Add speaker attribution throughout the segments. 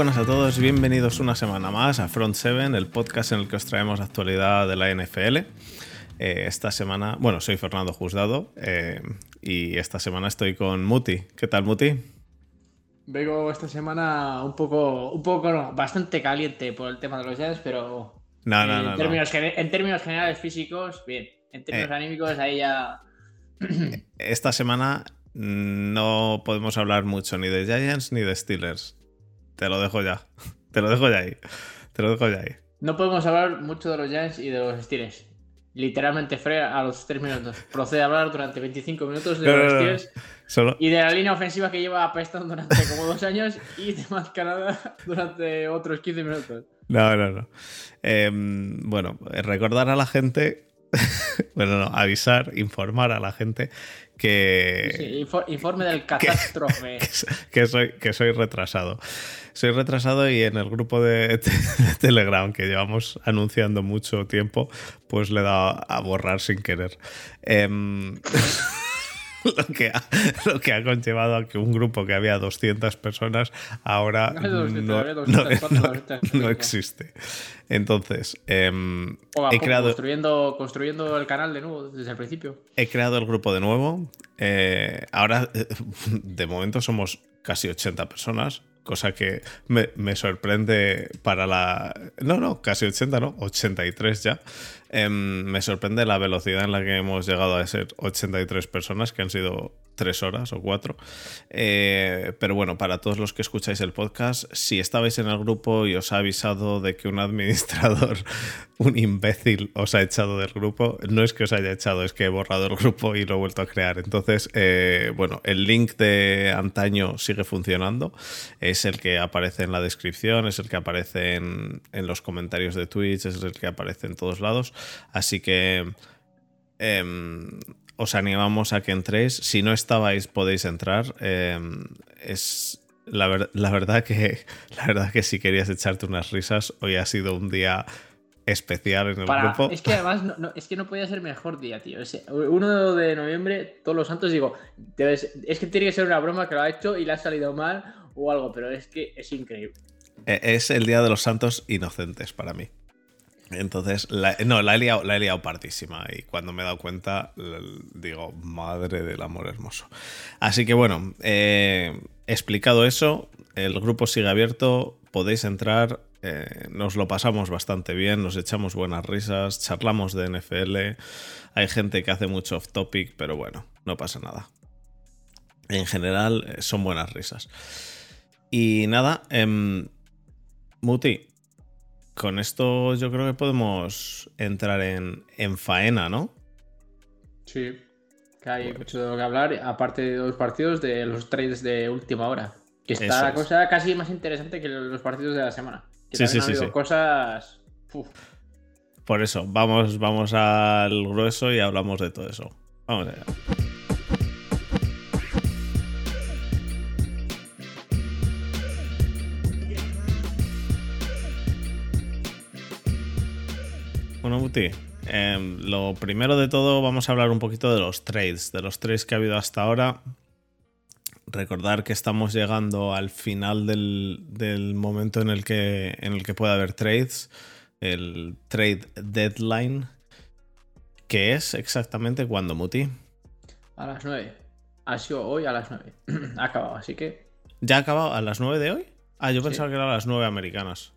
Speaker 1: Buenas a todos, bienvenidos una semana más a Front 7, el podcast en el que os traemos actualidad de la NFL. Eh, esta semana, bueno, soy Fernando Juzgado eh, y esta semana estoy con Muti. ¿Qué tal, Muti?
Speaker 2: Vengo esta semana un poco, un poco, no, bastante caliente por el tema de los Jets, pero
Speaker 1: no, no,
Speaker 2: en,
Speaker 1: no,
Speaker 2: términos, en términos generales físicos, bien. En términos
Speaker 1: Eh.
Speaker 2: anímicos, ahí ya.
Speaker 1: Esta semana no podemos hablar mucho ni de Giants ni de Steelers. Te lo dejo ya. Te lo dejo ya ahí. Te lo dejo ya ahí.
Speaker 2: No podemos hablar mucho de los Giants y de los Steelers. Literalmente, Fred a los 3 minutos. Procede a hablar durante 25 minutos de
Speaker 1: No,
Speaker 2: los
Speaker 1: no.
Speaker 2: Steelers
Speaker 1: Solo,
Speaker 2: y de la línea ofensiva que lleva apestando durante como dos años y de más Canadá durante otros 15 minutos.
Speaker 1: No, no, no. Em, bueno, recordar a la gente, bueno, no, avisar, informar a la gente que,
Speaker 2: Sí, info- informe del catástrofe.
Speaker 1: que, soy, que soy retrasado. Soy retrasado y en el grupo de, de Telegram que llevamos anunciando mucho tiempo, pues le he dado a borrar sin querer. Em, lo, que ha, lo que ha conllevado a que un grupo que había 200 personas ahora
Speaker 2: No 200,
Speaker 1: no, no-
Speaker 2: 204,
Speaker 1: no-
Speaker 2: 200.
Speaker 1: no existe. Entonces,
Speaker 2: a
Speaker 1: he creado,
Speaker 2: construyendo, construyendo el canal de nuevo desde el principio.
Speaker 1: He creado el grupo de nuevo. Eh, ahora, eh, de momento, somos casi 80 personas, cosa que me, me sorprende para la... No, no, casi 80, no, 83 ya. Em, me sorprende la velocidad en la que hemos llegado a ser 83 personas, que han sido 3 horas o 4. pero bueno, para todos los que escucháis el podcast, si estabais en el grupo y os ha avisado de que un administrador, un imbécil, os ha echado del grupo, no es que os haya echado, es que he borrado el grupo y lo he vuelto a crear. Entonces, eh, bueno, el link de antaño sigue funcionando. Es el que aparece en la descripción, es el que aparece en, en los comentarios de Twitch, es el que aparece en todos lados. Así que em, os animamos a que entréis. Si no estabais, podéis entrar. Em, es la, ver- la verdad que la verdad que si querías echarte unas risas, hoy ha sido un día especial en el
Speaker 2: Para-
Speaker 1: grupo.
Speaker 2: es que además no, no- es que no podía ser mejor día, tío. Es 1 de noviembre, todos los santos, digo, debes- es que tiene que ser una broma que lo ha hecho y le ha salido mal o algo, pero es que es increíble.
Speaker 1: Eh, Es el Día de los Santos Inocentes para mí. Entonces, no, la he, liado, la he liado partísima y cuando me he dado cuenta, digo, madre del amor hermoso. Así que bueno, eh, explicado eso, el grupo sigue abierto, podéis entrar, eh, nos lo pasamos bastante bien, nos echamos buenas risas, charlamos de NFL, hay gente que hace mucho off topic, pero bueno, no pasa nada. En general, eh, son buenas risas. Y nada, em, Muti, con esto yo creo que podemos entrar en, en faena, ¿no?
Speaker 2: Sí. Que hay
Speaker 1: Pues-
Speaker 2: mucho de lo que hablar, aparte de los partidos de los trades de última hora. Que está
Speaker 1: Eso
Speaker 2: la
Speaker 1: es.
Speaker 2: cosa casi más interesante que los partidos de la semana. Que
Speaker 1: Sí, sí,
Speaker 2: ha
Speaker 1: sí, sí.
Speaker 2: cosas. Uf.
Speaker 1: Por eso, vamos, vamos al grueso y hablamos de todo eso. Vamos allá. Em, lo primero de todo vamos a hablar un poquito de los trades, de los trades que ha habido hasta ahora. Recordar que estamos llegando al final del, del momento en el, que, en el que puede haber trades, el trade deadline, que es exactamente cuando, Muti.
Speaker 2: A las 9. Ha sido hoy a las 9. ha acabado, así que.
Speaker 1: ¿Ya ha acabado a las 9 de hoy? Ah, yo
Speaker 2: Sí.
Speaker 1: pensaba que era a las 9 americanas.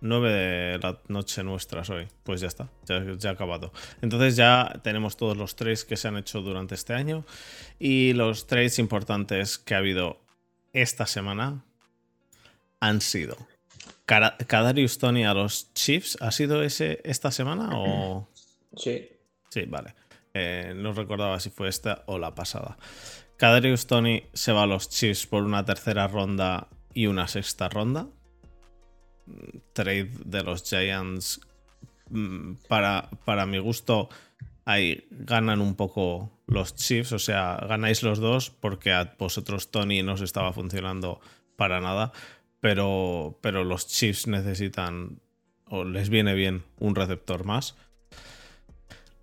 Speaker 1: 9 de la noche nuestras hoy. Pues ya está, ya, ya ha acabado. Entonces ya tenemos todos los trades que se han hecho durante este año y los trades importantes que ha habido esta semana han sido Kadarius Tony a los Chiefs. ¿Ha sido ese esta semana o...?
Speaker 2: Sí.
Speaker 1: Sí, vale. Eh, no recordaba si fue esta o la pasada. Kadarius Tony se va a los Chiefs por una tercera ronda y una sexta ronda. Trade de los Giants. mm, Para, para mi gusto, ahí ganan un poco los Chiefs. O sea, ganáis los dos porque a vosotros Tony no os estaba funcionando para nada. Pero, pero los Chiefs necesitan o les viene bien un receptor más.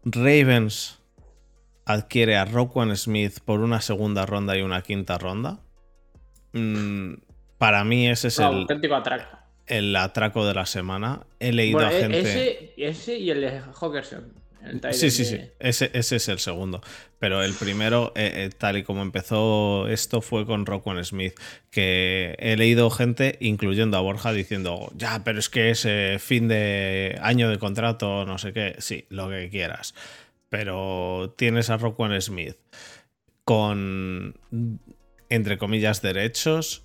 Speaker 1: Ravens adquiere a Roquan Smith por una segunda ronda y una quinta ronda. mm, para mí ese es
Speaker 2: No,
Speaker 1: el,
Speaker 2: auténtico atraco.
Speaker 1: El atraco de la semana. He leído
Speaker 2: Bueno,
Speaker 1: a
Speaker 2: e-
Speaker 1: gente.
Speaker 2: ese, ese y el de Hawkerson. el
Speaker 1: Sí, sí,
Speaker 2: de-
Speaker 1: sí. Ese, ese es el segundo. Pero el primero, eh, eh, tal y como empezó esto, fue con Rockwell Smith. Que he leído gente, incluyendo a Borja, diciendo, ya, pero es que es eh, fin de año de contrato, no sé qué. Sí, lo que quieras. Pero tienes a Rockwell Smith con, entre comillas, derechos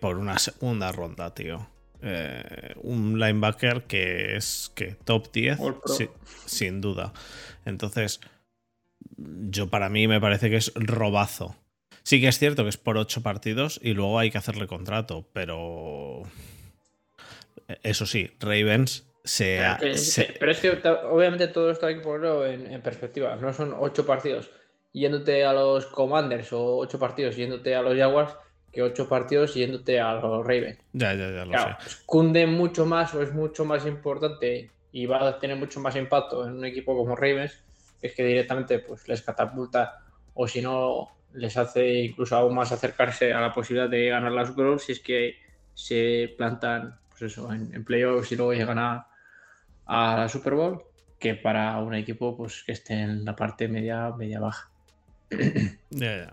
Speaker 1: por una segunda ronda, tío. Eh, un linebacker que es que top 10
Speaker 2: All Pro.
Speaker 1: sí, sin duda. Entonces, yo para mí me parece que es robazo. Sí que es cierto que es por ocho partidos y luego hay que hacerle contrato, pero eso sí, Ravens se,
Speaker 2: Pero, que-
Speaker 1: se-
Speaker 2: pero es que obviamente todo esto hay que ponerlo en, en perspectiva. No son ocho partidos yéndote a los Commanders o ocho partidos yéndote a los Jaguars que ocho partidos yéndote a los Ravens.
Speaker 1: ya, ya, ya lo
Speaker 2: Claro,
Speaker 1: sé.
Speaker 2: cunde mucho más o es mucho más importante y va a tener mucho más impacto en un equipo como Ravens, es que directamente pues les catapulta o si no les hace incluso aún más acercarse a la posibilidad de ganar la Super Bowl si es que se plantan pues eso, en, en playoffs y luego llegan a, a la Super Bowl que para un equipo pues que esté en la parte media media baja.
Speaker 1: Ya, ya.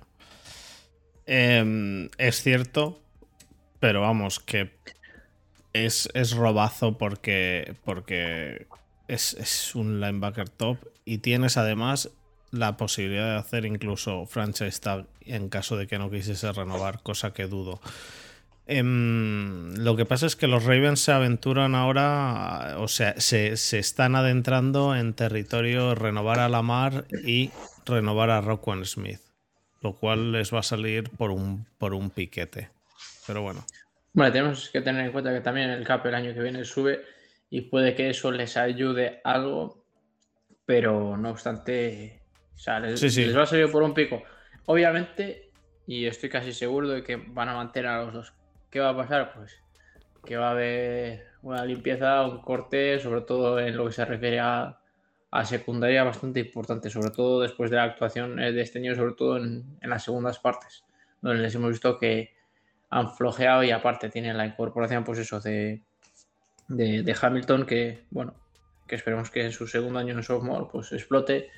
Speaker 1: Em, es cierto, pero vamos, que es, es robazo porque, porque es, es un linebacker top y tienes además la posibilidad de hacer incluso franchise tag en caso de que no quisiese renovar, cosa que dudo. Em, lo que pasa es que los Ravens se aventuran ahora, o sea, se, se están adentrando en territorio renovar a Lamar y renovar a Rockwell Smith, lo cual les va a salir por un, por un piquete. Pero bueno,
Speaker 2: Bueno, tenemos que tener en cuenta que también el CAP el año que viene sube y puede que eso les ayude algo, pero no obstante, o sea, les,
Speaker 1: Sí, sí.
Speaker 2: les va a salir por un pico. Obviamente, y estoy casi seguro de que van a mantener a los dos. ¿Qué va a pasar? Pues que va a haber una limpieza, un corte, sobre todo en lo que se refiere a, a secundaria, bastante importante, sobre todo después de la actuación eh, de este año, sobre todo en, en las segundas partes, donde les hemos visto que han flojeado y aparte tienen la incorporación, pues eso, de, de, de Hamilton, que bueno, que esperemos que en su segundo año en sophomore pues explote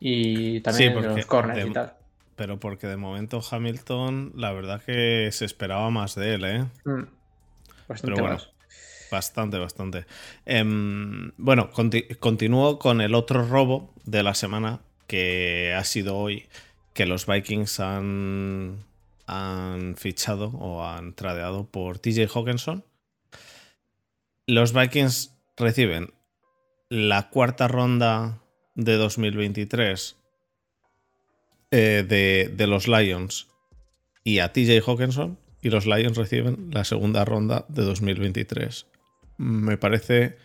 Speaker 2: y también
Speaker 1: Sí,
Speaker 2: de
Speaker 1: porque
Speaker 2: los corners
Speaker 1: de-
Speaker 2: y tal.
Speaker 1: pero porque de momento Hamilton, la verdad que se esperaba más de él, ¿eh?
Speaker 2: Mm. Bastante
Speaker 1: Pero bueno.
Speaker 2: más.
Speaker 1: Bastante, bastante. Em, bueno, conti- continúo con el otro robo de la semana que ha sido hoy, que los Vikings han, han fichado o han tradeado por TJ Hawkinson. Los Vikings reciben la cuarta ronda de 2023 eh, de, de los Lions y a TJ Hawkinson y los Lions reciben la segunda ronda de 2023. Me parece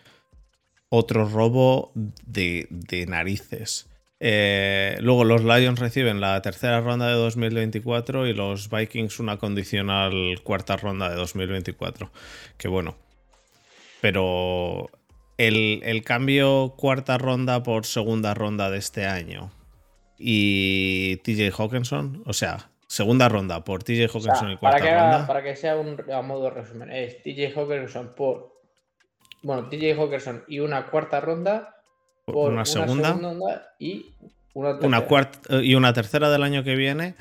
Speaker 1: otro robo de, de narices. Eh, luego los Lions reciben la tercera ronda de 2024 y los Vikings una condicional cuarta ronda de 2024. Que bueno. Pero el, el cambio cuarta ronda por segunda ronda de este año y TJ Hawkinson, o sea, segunda ronda por TJ
Speaker 2: O
Speaker 1: Hawkinson
Speaker 2: sea,
Speaker 1: y cuarta
Speaker 2: para, que
Speaker 1: ronda.
Speaker 2: para que sea un a modo de resumen, es TJ Hawkinson por. Bueno, TJ Hawkinson y una cuarta ronda por
Speaker 1: una segunda,
Speaker 2: ronda y una
Speaker 1: una
Speaker 2: tercera.
Speaker 1: cuarta y una tercera del año que viene.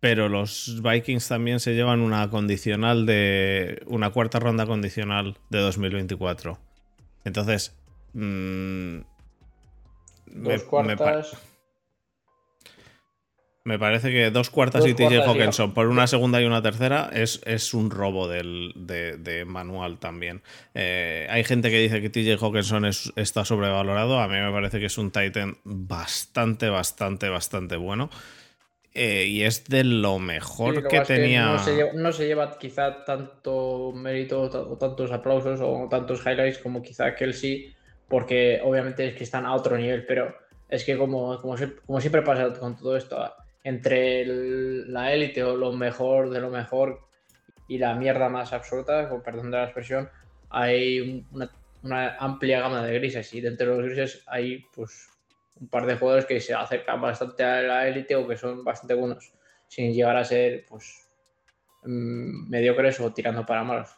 Speaker 1: Pero los Vikings también se llevan una condicional de. una cuarta ronda condicional de 2024. Entonces. mm,
Speaker 2: Dos
Speaker 1: me
Speaker 2: cuartas.
Speaker 1: Me parece que dos cuartas
Speaker 2: Dos
Speaker 1: y TJ Hawkinson por una segunda y una tercera es, es un robo del, de, de manual también. Eh, hay gente que dice que TJ Hawkinson es- está sobrevalorado. A mí me parece que es un Titan bastante, bastante, bastante bueno. Eh, y es de lo mejor
Speaker 2: Sí, lo
Speaker 1: que tenía.
Speaker 2: no, se lleva, no se lleva quizá tanto mérito o ta- o tantos aplausos o tantos highlights como quizá Kelsey, porque obviamente es que están a otro nivel, pero es que como, como siempre pasa con todo esto, entre la élite o lo mejor de lo mejor y la mierda más absoluta, con perdón de la expresión, hay un- una, una amplia gama de grises y dentro de los grises hay pues un par de jugadores que se acercan bastante a la élite o que son bastante buenos, sin llegar a ser pues mm, mediocres o tirando para malos.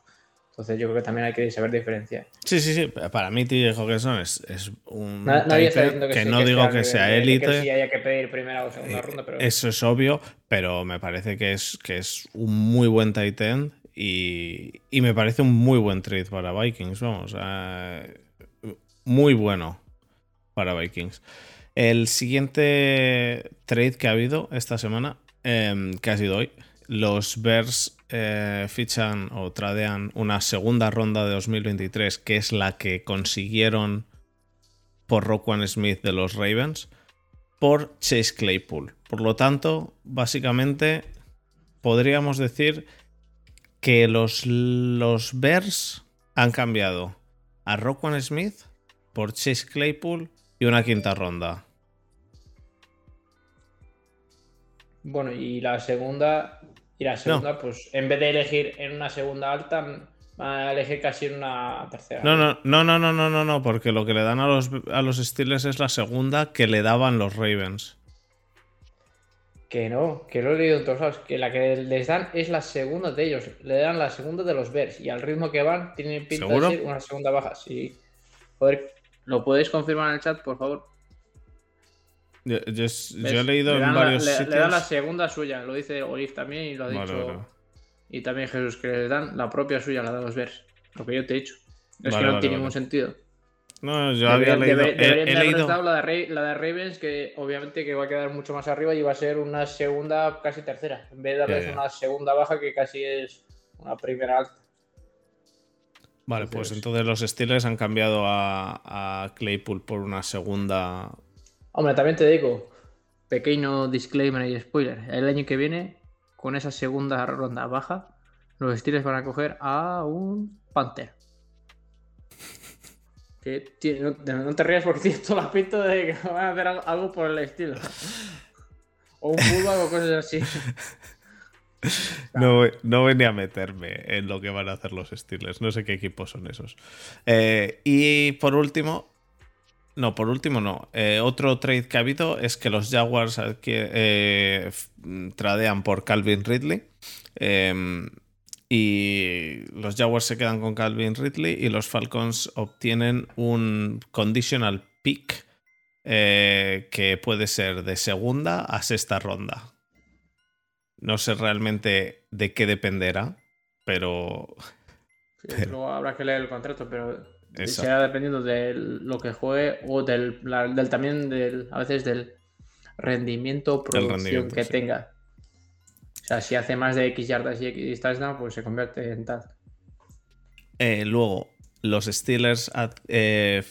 Speaker 2: Entonces yo creo que también hay que saber diferenciar.
Speaker 1: Sí, sí, sí. Para mí TJ Hawkinson es, es un
Speaker 2: Na- nadie está
Speaker 1: tight
Speaker 2: diciendo
Speaker 1: end
Speaker 2: que,
Speaker 1: que,
Speaker 2: sí,
Speaker 1: no
Speaker 2: que
Speaker 1: digo
Speaker 2: sea
Speaker 1: que sea élite.
Speaker 2: Que sí haya que pedir primera o segunda ronda, pero
Speaker 1: Eso es obvio, pero me parece que es, que es un muy buen tight end y, y me parece un muy buen trade para Vikings, vamos. eh, muy bueno para Vikings. El siguiente trade que ha habido esta semana, em, que ha sido hoy, los Bears eh, fichan o tradean una segunda ronda de 2023, que es la que consiguieron por Roquan Smith de los Ravens por Chase Claypool. Por lo tanto, básicamente podríamos decir que los, los Bears han cambiado a Roquan Smith por Chase Claypool y una quinta ronda.
Speaker 2: bueno, y la segunda, y la segunda, pues en vez de elegir en una segunda alta, van a elegir casi en una tercera.
Speaker 1: No, no, no, no, no, no, no, no, porque lo que le dan a los, a los Steelers es la segunda que le daban los Ravens.
Speaker 2: Que no, que lo he leído en todos lados. Que la que les dan es la segunda de ellos. Le dan la segunda de los Bears. Y al ritmo que van, tienen pinta
Speaker 1: ¿Seguro?
Speaker 2: de ser una segunda baja. Sí. Joder, ¿lo puedes confirmar en el chat, por favor?
Speaker 1: Yo, yo- yo
Speaker 2: ¿Ves?
Speaker 1: he leído
Speaker 2: Le
Speaker 1: en
Speaker 2: la-
Speaker 1: varios
Speaker 2: le,
Speaker 1: sitios.
Speaker 2: le dan la segunda suya. Lo dice Olive también y lo ha
Speaker 1: Vale,
Speaker 2: dicho.
Speaker 1: vale.
Speaker 2: Y también Jesús, que le dan la propia suya, la de los Bears. Lo que yo te he dicho. Es
Speaker 1: Vale,
Speaker 2: que no tiene ningún sentido.
Speaker 1: No, yo había leído. he- he
Speaker 2: la de, la de Ravens, que obviamente que va a quedar mucho más arriba y va a ser una segunda, casi tercera. En vez de darles
Speaker 1: ya.
Speaker 2: una segunda baja que casi es una primera alta.
Speaker 1: Vale, pues
Speaker 2: Entonces-
Speaker 1: entonces los Steelers han cambiado a, a Claypool por una segunda.
Speaker 2: Hombre, también te digo, pequeño disclaimer y spoiler. El año que viene, con esa segunda ronda baja, los Steelers van a coger a un Panther. Que tiene- no, te- no te rías porque tiene toda la pinta de que van a hacer algo, algo por el estilo. O un fullback o cosas así.
Speaker 1: No, no ni a meterme en lo que van a hacer los Steelers. No sé qué equipos son esos. Eh, y por último. No, por último no. Eh, otro trade que ha habido es que los Jaguars eh, tradean por Calvin Ridley. Eh, y los Jaguars se quedan con Calvin Ridley y los Falcons obtienen un conditional pick eh, que puede ser de segunda a sexta ronda. No sé realmente de qué dependerá, pero
Speaker 2: Sí,
Speaker 1: Pero-
Speaker 2: Luego habrá que leer el contrato, pero
Speaker 1: Exacto.
Speaker 2: será dependiendo de lo que juegue o del, la- del también del a veces del rendimiento producción
Speaker 1: rendimiento,
Speaker 2: que
Speaker 1: sí.
Speaker 2: tenga. O sea, si hace más de X yardas y X touchdown, pues se convierte en tal.
Speaker 1: eh, luego los Steelers ad- eh,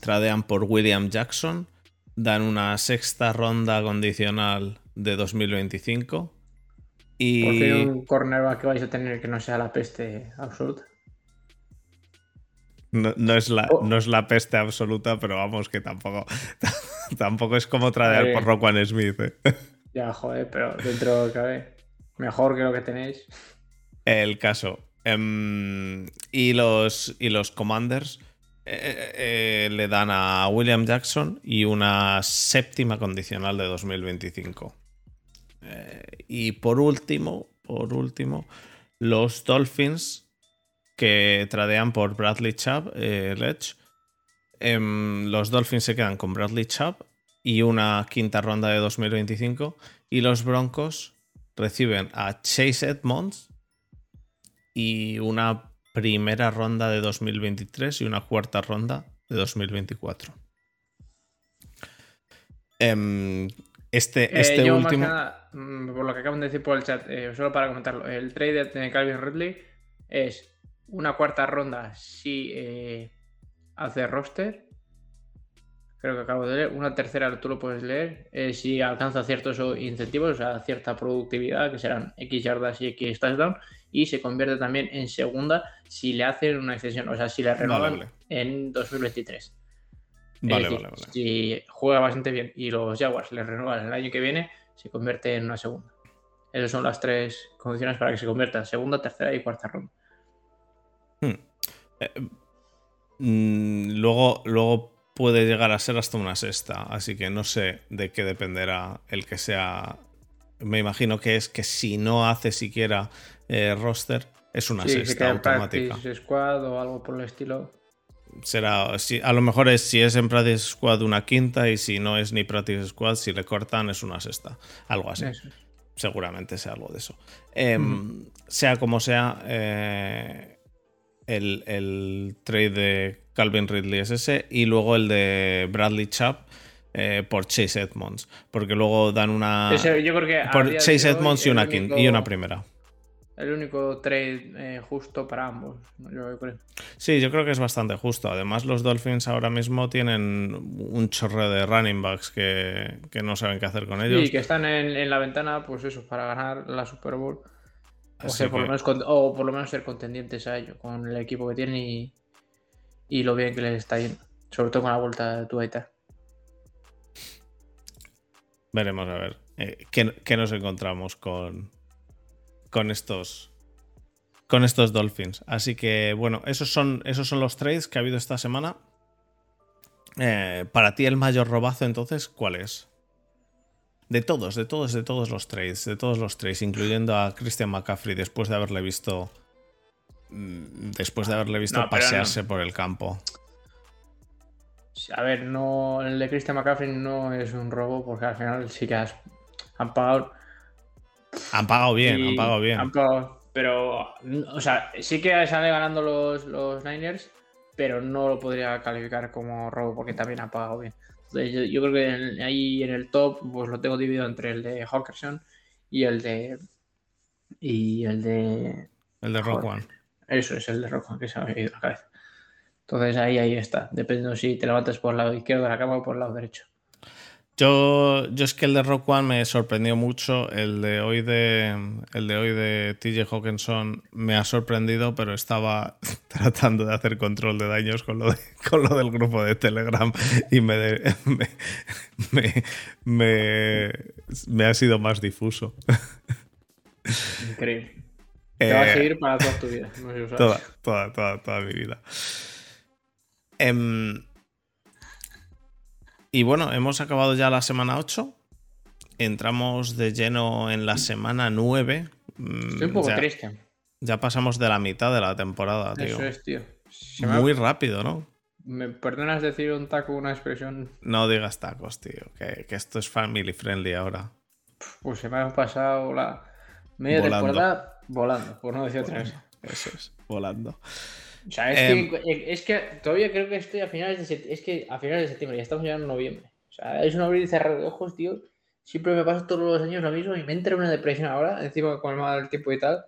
Speaker 1: tradean por William Jackson, dan una sexta ronda condicional de 2025 y
Speaker 2: Por fin un cornerback que vais a tener que no sea la peste absoluta.
Speaker 1: No, no es la,
Speaker 2: Oh.
Speaker 1: no es la peste absoluta, pero vamos que tampoco, tampoco es como tradear por Roquan Smith. ¿eh?
Speaker 2: Ya, joder, pero dentro cabe, mejor que lo que tenéis.
Speaker 1: El caso. Em, y, los, y los Commanders eh, eh, le dan a William Jackson y una séptima condicional de 2025. Eh, y por último, por último, los Dolphins que tradean por Bradley Chubb, eh, Ledge. Em, los Dolphins se quedan con Bradley Chubb y una quinta ronda de 2025. Y los Broncos reciben a Chase Edmonds y una primera ronda de 2023 y una cuarta ronda de 2024. Em, este
Speaker 2: Eh,
Speaker 1: este
Speaker 2: yo, más
Speaker 1: último.
Speaker 2: nada, mm, por lo que acaban de decir por el chat, eh, solo para comentarlo, el trade de Calvin Ridley es una cuarta ronda si eh, hace roster. Creo que acabo de leer. Una tercera, tú lo puedes leer, eh, si alcanza ciertos incentivos, o sea, cierta productividad, que serán X yardas y X touchdown, y se convierte también en segunda si le hacen una extensión, o sea, si le renuevan
Speaker 1: vale.
Speaker 2: en 2023. Es
Speaker 1: Vale,
Speaker 2: decir,
Speaker 1: vale, vale.
Speaker 2: Si juega bastante bien y los Jaguars le renuevan el año que viene, se convierte en una segunda. Esas son las tres condiciones para que se convierta en segunda, tercera y cuarta ronda.
Speaker 1: Eh, mm, luego, luego puede llegar a ser hasta una sexta, así que no sé de qué dependerá el que sea me imagino que es que si no hace siquiera eh, roster, es una
Speaker 2: Sí,
Speaker 1: sexta automática.
Speaker 2: practice squad o algo por el estilo.
Speaker 1: Será, si, a lo mejor es si es en Practice Squad una quinta y si no es ni Practice Squad, si le cortan es una sexta. Algo así.
Speaker 2: Eso.
Speaker 1: Seguramente sea algo de eso. Em, Sea como sea, eh, el, el trade de Calvin Ridley es ese y luego el de Bradley Chubb eh, por Chase Edmonds. Porque luego dan una.
Speaker 2: Yo creo que
Speaker 1: por Chase Edmonds y una,
Speaker 2: único-
Speaker 1: y una primera.
Speaker 2: El único trade eh, justo para ambos, yo creo.
Speaker 1: Sí, yo creo que es bastante justo. Además, los Dolphins ahora mismo tienen un chorro de running backs que, que no saben qué hacer con ellos.
Speaker 2: Y que están en, en la ventana, pues eso, para ganar la Super Bowl. O,
Speaker 1: Así
Speaker 2: sea, por lo
Speaker 1: que-
Speaker 2: menos con- o por lo menos ser contendientes a ello, con el equipo que tienen y, y lo bien que les está yendo. Sobre todo con la vuelta de Tuaita.
Speaker 1: Veremos a ver eh, qué, qué nos encontramos con, con estos con estos Dolphins. Así que bueno, esos son, esos son los trades que ha habido esta semana. Eh, para ti el mayor robazo entonces, ¿cuál es? De todos, de todos, de todos los trades, de todos los trades, incluyendo a Christian McCaffrey después de haberle visto mm, después de haberle visto
Speaker 2: No,
Speaker 1: pasearse por el campo.
Speaker 2: A ver, no, el de Christian McCaffrey no es un robo porque al final sí que has- han pagado.
Speaker 1: Han pagado bien, han pagado bien.
Speaker 2: han pagado, pero, o sea, sí que sale ganando los, los Niners, pero no lo podría calificar como robo porque también han pagado bien. Yo, creo que en- ahí en el top, pues lo tengo dividido entre el de Hawkinson y el de. Y el de.
Speaker 1: El de Rock. One.
Speaker 2: Eso es el de Rojo, que se me ha ido la cabeza. Entonces ahí, ahí está, dependiendo si te levantas por el lado izquierdo de la cama o por el lado derecho.
Speaker 1: Yo, yo es que el de Rock One me sorprendió mucho. El de hoy de, el de hoy de TJ Hawkinson me ha sorprendido, pero estaba tratando de hacer control de daños con lo, de- con lo del grupo de Telegram y me, de- me, me, me- me ha sido más difuso.
Speaker 2: Increíble. Te va a
Speaker 1: Eh,
Speaker 2: seguir para toda tu vida. No sé si lo sabes.
Speaker 1: Toda, toda, toda, toda mi vida. Em, y bueno, hemos acabado ya la semana 8. Entramos de lleno en la semana 9. Mm,
Speaker 2: Estoy un poco
Speaker 1: ya,
Speaker 2: triste.
Speaker 1: ya pasamos de la mitad de la temporada, tío.
Speaker 2: Eso es, tío. Se me ha-
Speaker 1: Muy rápido, ¿no?
Speaker 2: ¿Me perdonas decir un taco, una expresión?
Speaker 1: No digas tacos, tío. Que, que esto es family friendly ahora.
Speaker 2: Pues se me ha pasado la media
Speaker 1: Volando.
Speaker 2: temporada volando, por no decir otra cosa.
Speaker 1: Eso es, volando.
Speaker 2: O sea, es,
Speaker 1: Em.
Speaker 2: que, es que todavía creo que estoy a finales de septiembre. Es que a finales de septiembre, ya estamos ya en noviembre. O sea, es un abrir y cerrar de ojos, tío. Siempre me pasa todos los años lo mismo y me entra una depresión ahora, encima con el mal tiempo y tal.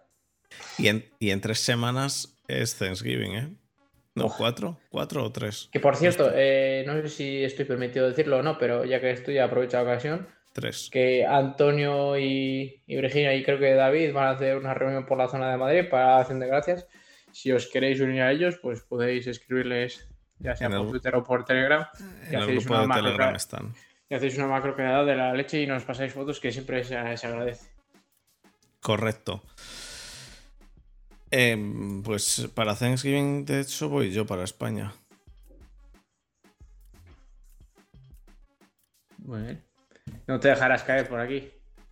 Speaker 1: Y en, y en tres semanas es Thanksgiving, ¿eh? No, cuatro, cuatro o tres.
Speaker 2: Que por cierto, eh, no sé si estoy permitido decirlo o no, pero ya que estoy, aprovecho la ocasión.
Speaker 1: Tres.
Speaker 2: Que Antonio y, y Virginia y creo que David van a hacer una reunión por la zona de Madrid para la acción de gracias. Si os queréis unir a ellos, pues podéis escribirles ya sea
Speaker 1: En el-
Speaker 2: por Twitter o por Telegram. y
Speaker 1: En el
Speaker 2: hacéis
Speaker 1: grupo
Speaker 2: una
Speaker 1: de
Speaker 2: macro-
Speaker 1: Telegram están.
Speaker 2: Y hacéis una macro quedada de la leche y nos pasáis fotos que siempre se, se agradece.
Speaker 1: Correcto. Em, pues para Thanksgiving, de hecho, voy yo para España.
Speaker 2: Bien. No te dejarás caer por aquí.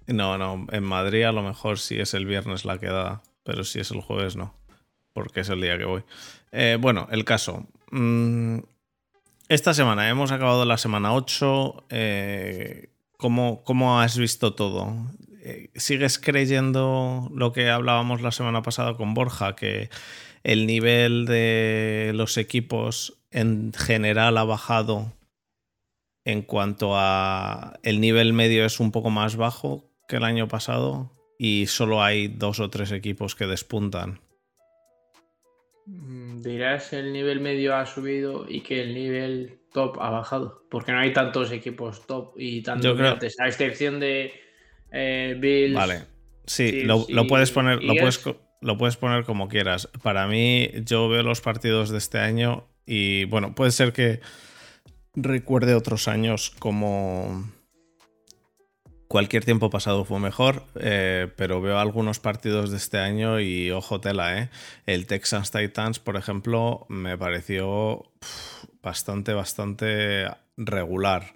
Speaker 1: No, no, en Madrid a lo mejor sí es el viernes la quedada, pero si es el jueves no, porque es el día que voy. Eh, bueno, el caso. Mm, esta semana hemos acabado la semana 8. eh, ¿cómo, cómo has visto todo? Eh, ¿Sigues creyendo lo que hablábamos la semana pasada con Borja, que el nivel de los equipos en general ha bajado en cuanto a el nivel medio es un poco más bajo que el año pasado y solo hay dos o tres equipos que despuntan.
Speaker 2: Mm, Dirás el nivel medio ha subido y que el nivel top ha bajado. Porque no hay tantos equipos top y tan
Speaker 1: Yo creo-
Speaker 2: dominantes, A excepción de eh, Bills.
Speaker 1: Vale. Sí, lo, lo puedes poner, lo
Speaker 2: ¿Y
Speaker 1: puedes, lo puedes poner como quieras. Para mí, yo veo los partidos de este año y bueno, puede ser que recuerde otros años como cualquier tiempo pasado fue mejor, eh, pero veo algunos partidos de este año y ojo tela, ¿eh? El Texans Titans, por ejemplo, me pareció bastante, bastante regular.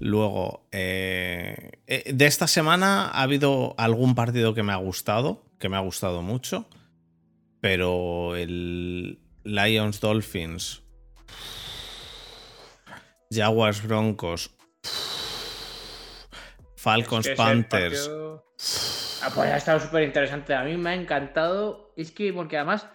Speaker 1: Luego, eh, eh, de esta semana ha habido algún partido que me ha gustado, que me ha gustado mucho, pero el Lions Dolphins, Jaguars Broncos, Falcons
Speaker 2: Es que
Speaker 1: Panthers.
Speaker 2: partido- Ah, pues ha estado súper interesante. A mí me ha encantado. Es que, porque además.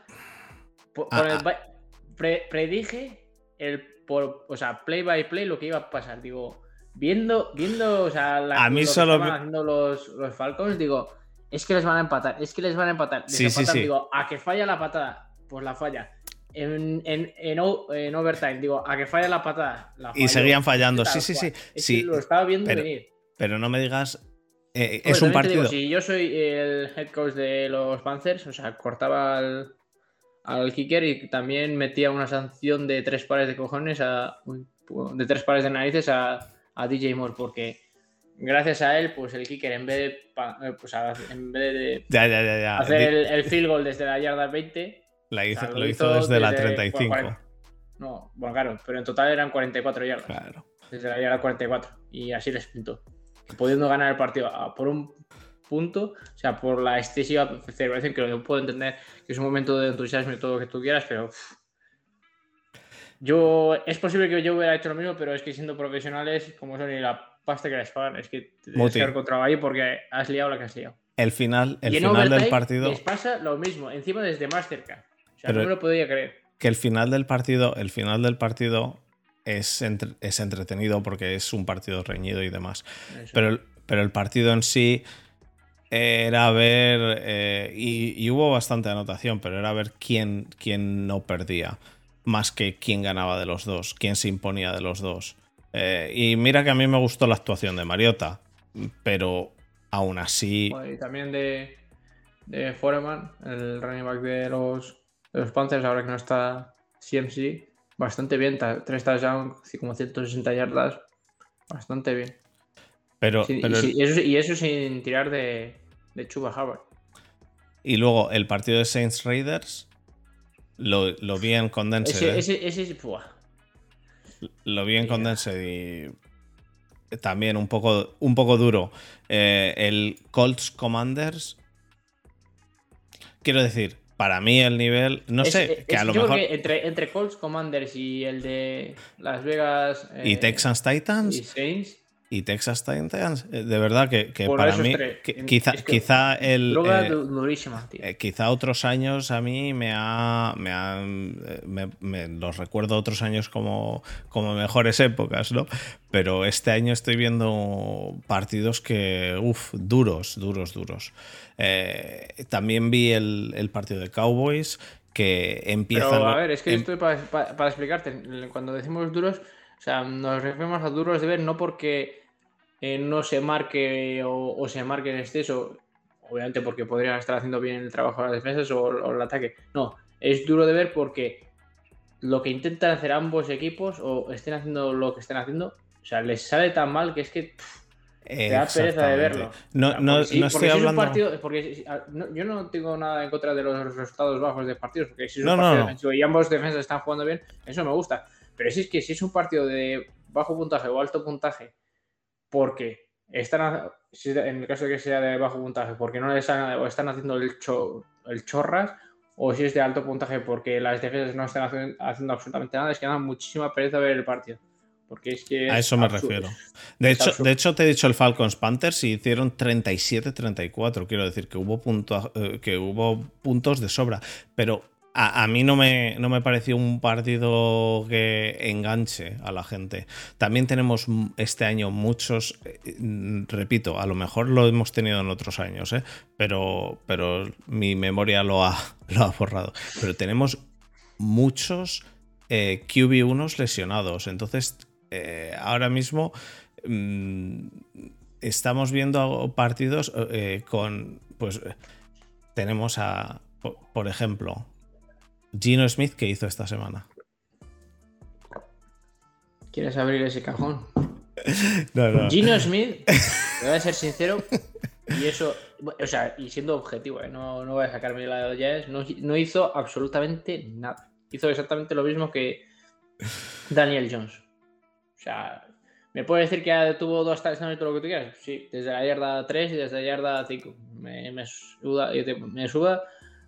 Speaker 2: por- por
Speaker 1: Ah,
Speaker 2: el pre- predije el. Por, o sea, play by play lo que iba a pasar. Digo, viendo, viendo o sea, la,
Speaker 1: A mí
Speaker 2: lo que
Speaker 1: solo me-
Speaker 2: haciendo los, los Falcons, digo, es que les van a empatar, es que les van a empatar. Les
Speaker 1: Sí, sí,
Speaker 2: empatan,
Speaker 1: sí.
Speaker 2: Digo, a que falla la patada, pues la falla. En, en, en, overtime, digo, a que falla la patada, la
Speaker 1: Y seguían fallando. Sí, sí, sí.
Speaker 2: Es
Speaker 1: sí
Speaker 2: que lo estaba viendo
Speaker 1: pero-
Speaker 2: venir.
Speaker 1: Pero no me digas. eh,
Speaker 2: Hombre,
Speaker 1: es un
Speaker 2: digo,
Speaker 1: partido.
Speaker 2: si yo soy el head coach de los Panthers, o sea, cortaba al, al kicker y también metía una sanción de tres pares de cojones a. de tres pares de narices a, a DJ Moore, porque gracias a él, pues el kicker en vez de, eh, pues, en vez de
Speaker 1: Ya, ya, ya, ya.
Speaker 2: hacer el, el field goal desde la yarda 20,
Speaker 1: la hizo-
Speaker 2: o sea,
Speaker 1: lo hizo desde la 35.
Speaker 2: bueno, no, bueno, claro, pero en total eran 44 yardas
Speaker 1: Claro.
Speaker 2: desde la yarda 44 y así les pintó. Pudiendo ganar el partido por un punto, o sea, por la excesiva celebración, que lo puedo entender que es un momento de entusiasmo y todo lo que tú quieras, pero yo es posible que yo hubiera hecho lo mismo, pero es que siendo profesionales como son y la pasta que les pagan, es que te tienes que encontrado ahí porque has liado la que has liado.
Speaker 1: El final, el
Speaker 2: y en
Speaker 1: final del partido.
Speaker 2: les pasa lo mismo, encima desde más cerca. O sea,
Speaker 1: Pero-
Speaker 2: no me lo podía creer.
Speaker 1: que el final del partido, el final del partido es, entre- es entretenido porque es un partido reñido y demás.
Speaker 2: Eso.
Speaker 1: Pero, el- pero el partido en sí era ver, eh, y, y hubo bastante anotación, pero era ver quién, quién no perdía, más que quién ganaba de los dos, quién se imponía de los dos. Eh, y mira que a mí me gustó la actuación de Mariota, pero aún así...
Speaker 2: Y también de, de Foreman, el running back de los, de los Panthers, ahora que no está CMC, bastante bien. Tres touchdowns, así como 160 yardas, bastante bien.
Speaker 1: Pero,
Speaker 2: y, eso, y eso sin tirar de, de Chuba Hubbard.
Speaker 1: y luego el partido de Saints Raiders lo, lo vi en Condensed.
Speaker 2: Ese,
Speaker 1: ¿eh?
Speaker 2: ese, ese, ese-.
Speaker 1: Lo vi en. Condensed y también un poco, un poco duro. Eh, el Colts Commanders. Quiero decir, para mí el nivel. No
Speaker 2: Es-
Speaker 1: sé,
Speaker 2: es-
Speaker 1: que a lo mejor.
Speaker 2: entre, entre Colts Commanders y el de Las Vegas
Speaker 1: Y
Speaker 2: eh,
Speaker 1: Texans Titans.
Speaker 2: y Saints,
Speaker 1: Y Texas Titans. eh, De verdad que, que para mí. que- quizá,
Speaker 2: es que-
Speaker 1: quizá el. eh,
Speaker 2: du- durísima, tío.
Speaker 1: Eh, quizá otros años a mí me ha. Me eh, me- me- los recuerdo otros años como, como mejores épocas, ¿no? Pero este año estoy viendo partidos que. Uf, duros, duros, duros. Eh, también vi el, el partido de Cowboys que empieza.
Speaker 2: Pero a ver, es que esto para, para- para explicarte, cuando decimos duros, o sea, nos referimos a duros de ver no porque eh, no se marque o, o se marque en exceso, obviamente porque podrían estar haciendo bien el trabajo las defensas o, o el ataque. No, es duro de ver porque lo que intentan hacer ambos equipos o estén haciendo lo que estén haciendo, o sea, les sale tan mal que es que pff, te da pereza de verlo.
Speaker 1: No,
Speaker 2: O sea,
Speaker 1: no,
Speaker 2: porque si-
Speaker 1: no
Speaker 2: porque
Speaker 1: estoy
Speaker 2: si es un
Speaker 1: hablando.
Speaker 2: partido- porque no- yo no tengo nada en contra de los resultados bajos de partidos, porque si es un partido defensivo y ambos defensas están jugando bien, eso me gusta. Pero si es que si es un partido de bajo puntaje o alto puntaje, porque están, en el caso de que sea de bajo puntaje, porque no les han- o están haciendo el, cho- el chorras, o si es de alto puntaje porque las defensas no están haciendo, haciendo absolutamente nada, es que da muchísima pereza ver el partido. Porque es que.
Speaker 1: A
Speaker 2: es
Speaker 1: eso me
Speaker 2: absurdo.
Speaker 1: refiero. De
Speaker 2: Es
Speaker 1: hecho,
Speaker 2: absurdo.
Speaker 1: de hecho, te he dicho el Falcons Panthers y hicieron 37-34. Quiero decir que hubo, punto, eh, que hubo puntos de sobra. Pero a, a mí no me, no me pareció un partido que enganche a la gente. También tenemos este año muchos, eh, mm, repito, a lo mejor lo hemos tenido en otros años, ¿eh? pero, pero mi memoria lo ha, lo ha borrado. Pero tenemos muchos eh, QB1 lesionados. Entonces, eh, ahora mismo mm, estamos viendo partidos eh, con, pues, tenemos a, por, por ejemplo, Gino Smith que hizo esta semana.
Speaker 2: ¿Quieres abrir ese cajón?
Speaker 1: No, no.
Speaker 2: Gino Smith, te voy a ser sincero, y eso, o sea, y siendo objetivo, ¿eh? no, no voy a sacarme la de Jazz, no, no hizo absolutamente nada. Hizo exactamente lo mismo que Daniel Jones. O sea, ¿Me puedes decir que tuvo dos touchdowns y todo lo que tú quieras? Sí, desde la yarda 3 y desde la yarda 5. Me, me, suda, me suda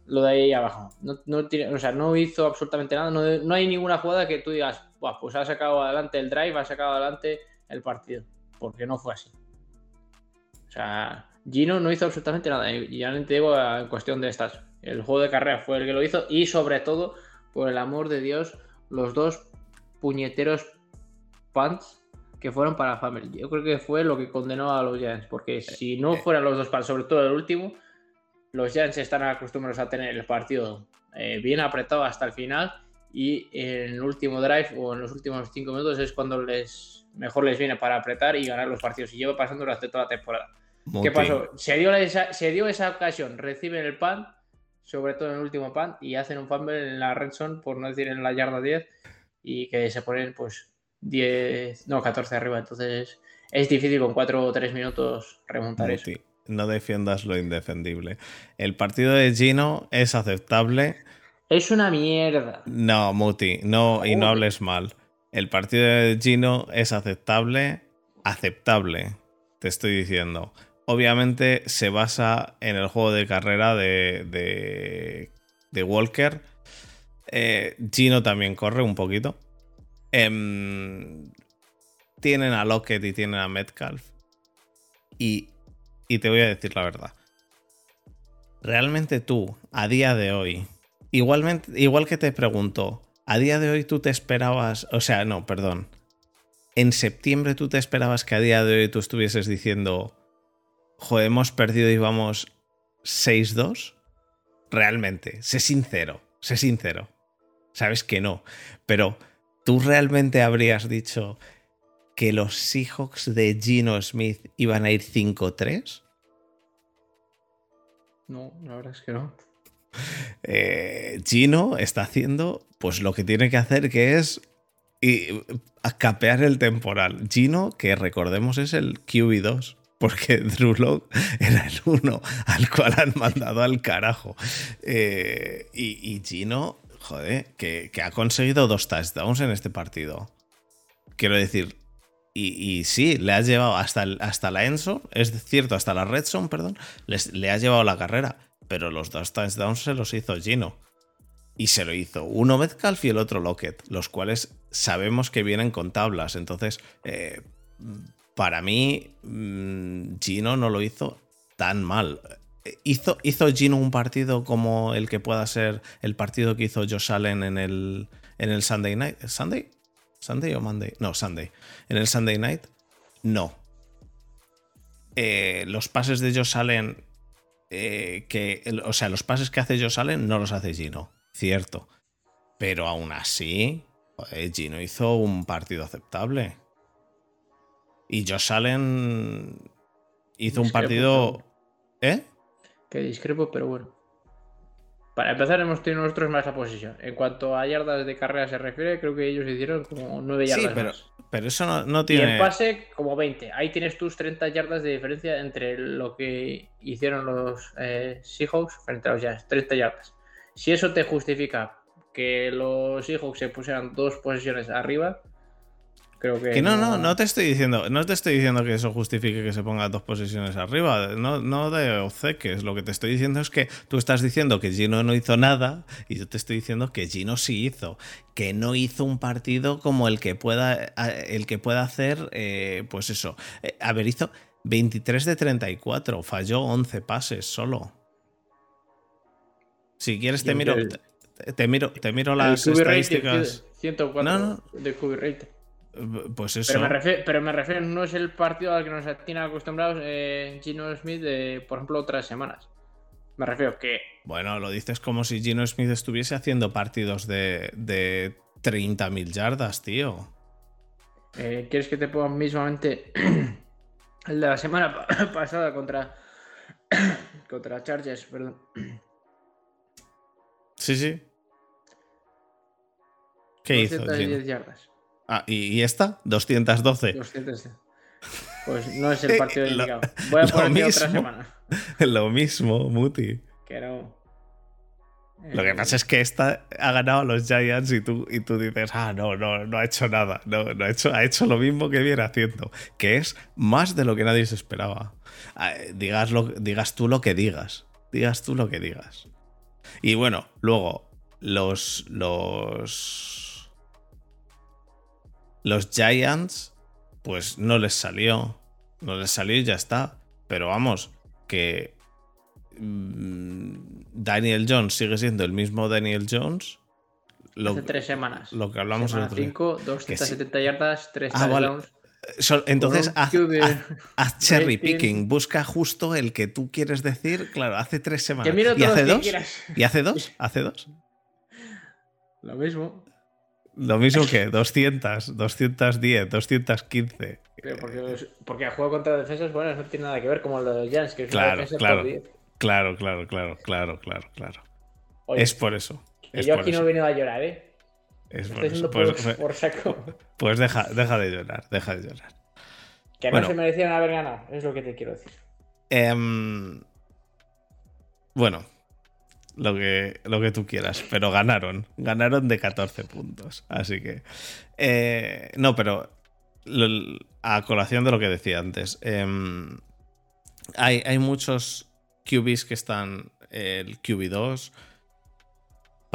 Speaker 2: lo de ahí abajo. No, no, o sea, no hizo absolutamente nada. No, no, hay ninguna jugada que tú digas, pues ha sacado adelante el drive, ha sacado adelante el partido. Porque no fue así. O sea, Gino no hizo absolutamente nada. Y ya te digo en cuestión de estas. El juego de carrera fue el que lo hizo. Y sobre todo, por el amor de Dios, los dos puñeteros punts que fueron para Family. Yo creo que fue lo que condenó a los Giants, porque si no fueran los dos punts, sobre todo el último, los Giants están acostumbrados a tener el partido eh, bien apretado hasta el final y en el último drive o en los últimos cinco minutos es cuando les mejor les viene para apretar y ganar los partidos. Y lleva pasando durante toda la temporada. ¿Qué pasó? Se dio, esa, se dio esa ocasión, reciben el pan, sobre todo en el último pan, y hacen un fumble en la red zone, por no decir en la yarda 10, y que se ponen pues 10, no, 14 arriba. Entonces es difícil con 4 o 3 minutos remontar eso.
Speaker 1: No defiendas lo indefendible. El partido de Gino es aceptable.
Speaker 2: Es una mierda.
Speaker 1: No, Muti, no, y no hables mal. El partido de Gino es aceptable. Aceptable, te estoy diciendo. Obviamente se basa en el juego de carrera de, de, Walker. Eh, Gino también corre un poquito. Em, tienen a Lockett y tienen a Metcalf. Y, y te voy a decir la verdad. Realmente tú, a día de hoy, igualmente, igual que te pregunto, a día de hoy tú te esperabas, o sea, no, perdón. En septiembre tú te esperabas que a día de hoy tú estuvieses diciendo, joder, hemos perdido y vamos 6-2. Realmente, sé sincero, sé sincero. Sabes que no, pero ¿Tú realmente habrías dicho que los Seahawks de Gino Smith iban a ir 5-3?
Speaker 2: No, la verdad es que no.
Speaker 1: Eh, Gino está haciendo pues lo que tiene que hacer, que es y, capear el temporal. Gino, que recordemos es el QB2, porque Drew era el uno al cual han mandado al carajo. Eh, y, y Gino joder, que, ha conseguido dos touchdowns en este partido. Quiero decir, y, sí, le ha llevado hasta, hasta la Enzo, es cierto, hasta la Redson, perdón, le ha llevado la carrera, pero los dos touchdowns se los hizo Gino. Y se lo hizo uno Metcalf y el otro Lockett, los cuales sabemos que vienen con tablas. Entonces, eh, para mí, mm, Gino no lo hizo tan mal. ¿Hizo, ¿Hizo Gino un partido como el que pueda ser el partido que hizo Josh Allen en el, en el Sunday Night? ¿Sunday? ¿Sunday o Monday? No, Sunday. ¿En el Sunday Night? No. Eh, los pases de Josh Allen, eh, que, o sea, los pases que hace Josh Allen no los hace Gino, cierto. Pero aún así, Gino hizo un partido aceptable. Y Josh Allen hizo un partido... ¿Eh?
Speaker 2: Que discrepo, pero bueno. Para empezar, hemos tenido nosotros más la posición. En cuanto a yardas de carrera se refiere, creo que ellos hicieron como 9 yardas.
Speaker 1: Sí, pero, pero eso no, tiene.
Speaker 2: Y en pase, como 20. Ahí tienes tus 30 yardas de diferencia entre lo que hicieron los eh, Seahawks frente a los Giants. 30 yardas. Si eso te justifica que los Seahawks se pusieran dos posiciones arriba, que,
Speaker 1: no, no, no te estoy diciendo, no te estoy diciendo que eso justifique que se ponga dos posiciones arriba, no, no de obceques. Lo que te estoy diciendo es que tú estás diciendo que Gino no hizo nada y yo te estoy diciendo que Gino sí hizo, que no hizo un partido como el que pueda, el que pueda hacer, eh, pues eso. Eh, a ver, hizo 23 de 34, falló 11 pases solo. Si quieres te miro, te, miro, te miro las estadísticas.
Speaker 2: 104 no, de QB
Speaker 1: pues eso.
Speaker 2: Pero me, refiero, no es el partido al que nos tiene acostumbrados eh, Gino Smith de, por ejemplo, otras semanas. Me refiero que.
Speaker 1: Bueno, lo dices como si Gino Smith estuviese haciendo partidos de, de 30.000 yardas, tío.
Speaker 2: Eh, ¿Quieres que te ponga mismamente el de la semana pasada contra. contra Chargers, perdón?
Speaker 1: Sí, sí. ¿Qué hizo?
Speaker 2: 210 yardas.
Speaker 1: Ah, ¿y, esta? 212.
Speaker 2: 212. Pues no es el partido indicado. Voy a poner otra semana.
Speaker 1: Lo mismo, Muti.
Speaker 2: Que no.
Speaker 1: Lo que pasa es que esta ha ganado a los Giants y tú, y tú dices, ah, no, no, no ha hecho nada. No, no ha, hecho, ha hecho lo mismo que viene haciendo, que es más de lo que nadie se esperaba. Ah, digas, lo, digas tú lo que digas. Digas tú lo que digas. Y bueno, luego, los. Los. Los Giants, pues no les salió. No les salió y ya está. Pero vamos, que Mm, Daniel Jones sigue siendo el mismo Daniel Jones.
Speaker 2: Lo, Hace tres semanas.
Speaker 1: Lo que hablamos en
Speaker 2: el 5, 270 yardas, 3
Speaker 1: ah, entonces haz, cherry picking, busca justo el que tú quieres decir. Claro, hace tres semanas.
Speaker 2: ¿Y hace dos?
Speaker 1: ¿Y hace dos? ¿Hace dos?
Speaker 2: Lo mismo.
Speaker 1: Lo mismo que 200, 210, 215.
Speaker 2: porque, porque el juego contra defensas buenas no tiene nada que ver como lo de los Giants, que es
Speaker 1: claro, una claro. 10. Claro, claro, claro, claro, claro, claro. es por eso.
Speaker 2: yo aquí no he venido a llorar, ¿eh?
Speaker 1: Es por eso. Pues,
Speaker 2: por, saco.
Speaker 1: Pues deja, deja de llorar, deja de llorar.
Speaker 2: Que no se merecían haber ganado, es lo que te quiero decir.
Speaker 1: Em, bueno, lo que, lo que tú quieras, pero ganaron. Ganaron de 14 puntos. Así que. Eh, no, pero a colación de lo que decía antes. Em, hay, hay muchos QBs que están el QB2.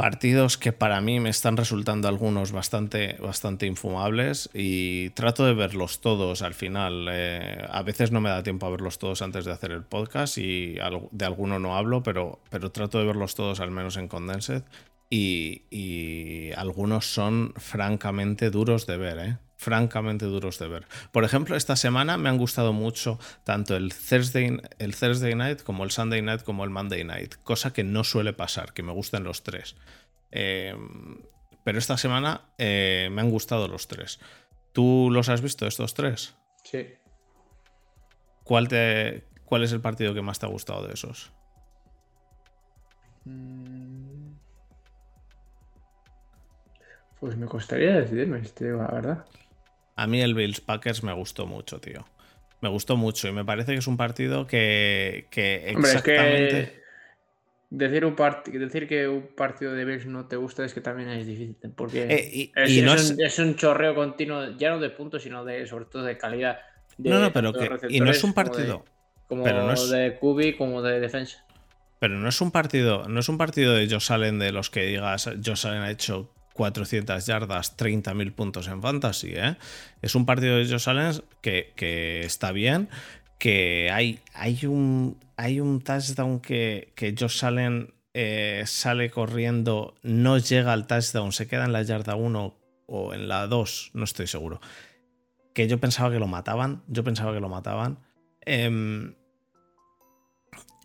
Speaker 1: Partidos que para mí me están resultando algunos bastante, bastante infumables y trato de verlos todos al final. Eh, a veces no me da tiempo a verlos todos antes de hacer el podcast y de alguno no hablo, pero, pero trato de verlos todos al menos en Condensed y, y algunos son francamente duros de ver. ¿eh? Francamente duros de ver. Por ejemplo, esta semana me han gustado mucho tanto el Thursday, el Thursday Night como el Sunday Night como el Monday Night, cosa que no suele pasar, que me gustan los tres. Eh, pero esta semana eh, me han gustado los tres. ¿Tú los has visto estos tres?
Speaker 2: Sí.
Speaker 1: ¿Cuál, te, ¿Cuál es el partido que más te ha gustado de esos?
Speaker 2: Mm. Pues me costaría decidirme, la verdad.
Speaker 1: A mí el Bills Packers me gustó mucho, tío. Me gustó mucho y me parece que es un partido que, exactamente.
Speaker 2: decir, un decir que un partido de Bills no te gusta es que también es difícil. Porque
Speaker 1: eh,
Speaker 2: es, un, chorreo continuo, ya no de puntos, sino de sobre todo de calidad.
Speaker 1: no, no, pero que. Y no es un partido.
Speaker 2: Como de, como de QB, como de defensa.
Speaker 1: Pero no es un partido, no es un partido de Josh Allen de los que digas Josh Allen ha hecho 400 yardas, 30.000 puntos en fantasy. ¿eh? Es un partido de Josh Allen que, está bien, que hay, hay, un, hay un touchdown que, que Josh Allen eh, sale corriendo, no llega al touchdown, se queda en la yarda 1 o en la 2, no estoy seguro. Que yo pensaba que lo mataban, yo pensaba que lo mataban. Em,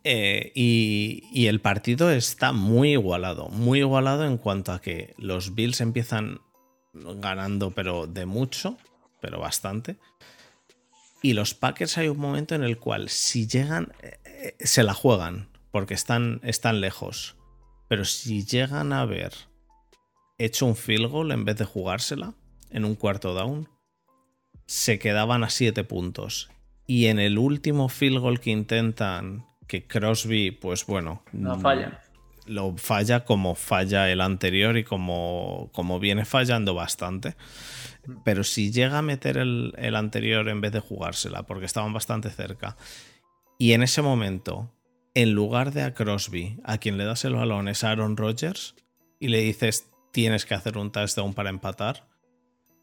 Speaker 1: eh, y, el partido está muy igualado, muy igualado en cuanto a que los Bills empiezan ganando, pero de mucho, pero bastante. Y los Packers hay un momento en el cual si llegan, eh, eh, se la juegan, porque están, están lejos. Pero si llegan a haber hecho un field goal en vez de jugársela en un cuarto down, se quedaban a 7 puntos. Y en el último field goal que intentan que Crosby, pues bueno.
Speaker 2: No falla.
Speaker 1: Lo falla como falla el anterior y como, como viene fallando bastante. Pero si llega a meter el, el anterior en vez de jugársela, porque estaban bastante cerca, y en ese momento, en lugar de a Crosby, a quien le das el balón es a Aaron Rodgers, y le dices tienes que hacer un touchdown para empatar,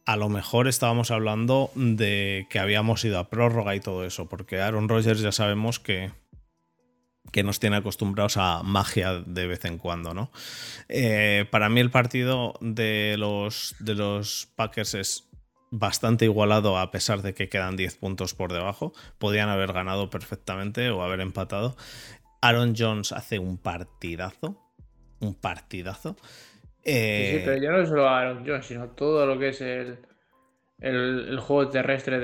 Speaker 1: a lo mejor estábamos hablando de que habíamos ido a prórroga y todo eso, porque Aaron Rodgers ya sabemos que que nos tiene acostumbrados a magia de vez en cuando, ¿no? Eh, para mí el partido de los, de los Packers es bastante igualado a pesar de que quedan 10 puntos por debajo. Podrían haber ganado perfectamente o haber empatado. Aaron Jones hace un partidazo. Un partidazo.
Speaker 2: Sí, sí, pero ya no solo Aaron Jones, sino todo lo que es el, el, juego terrestre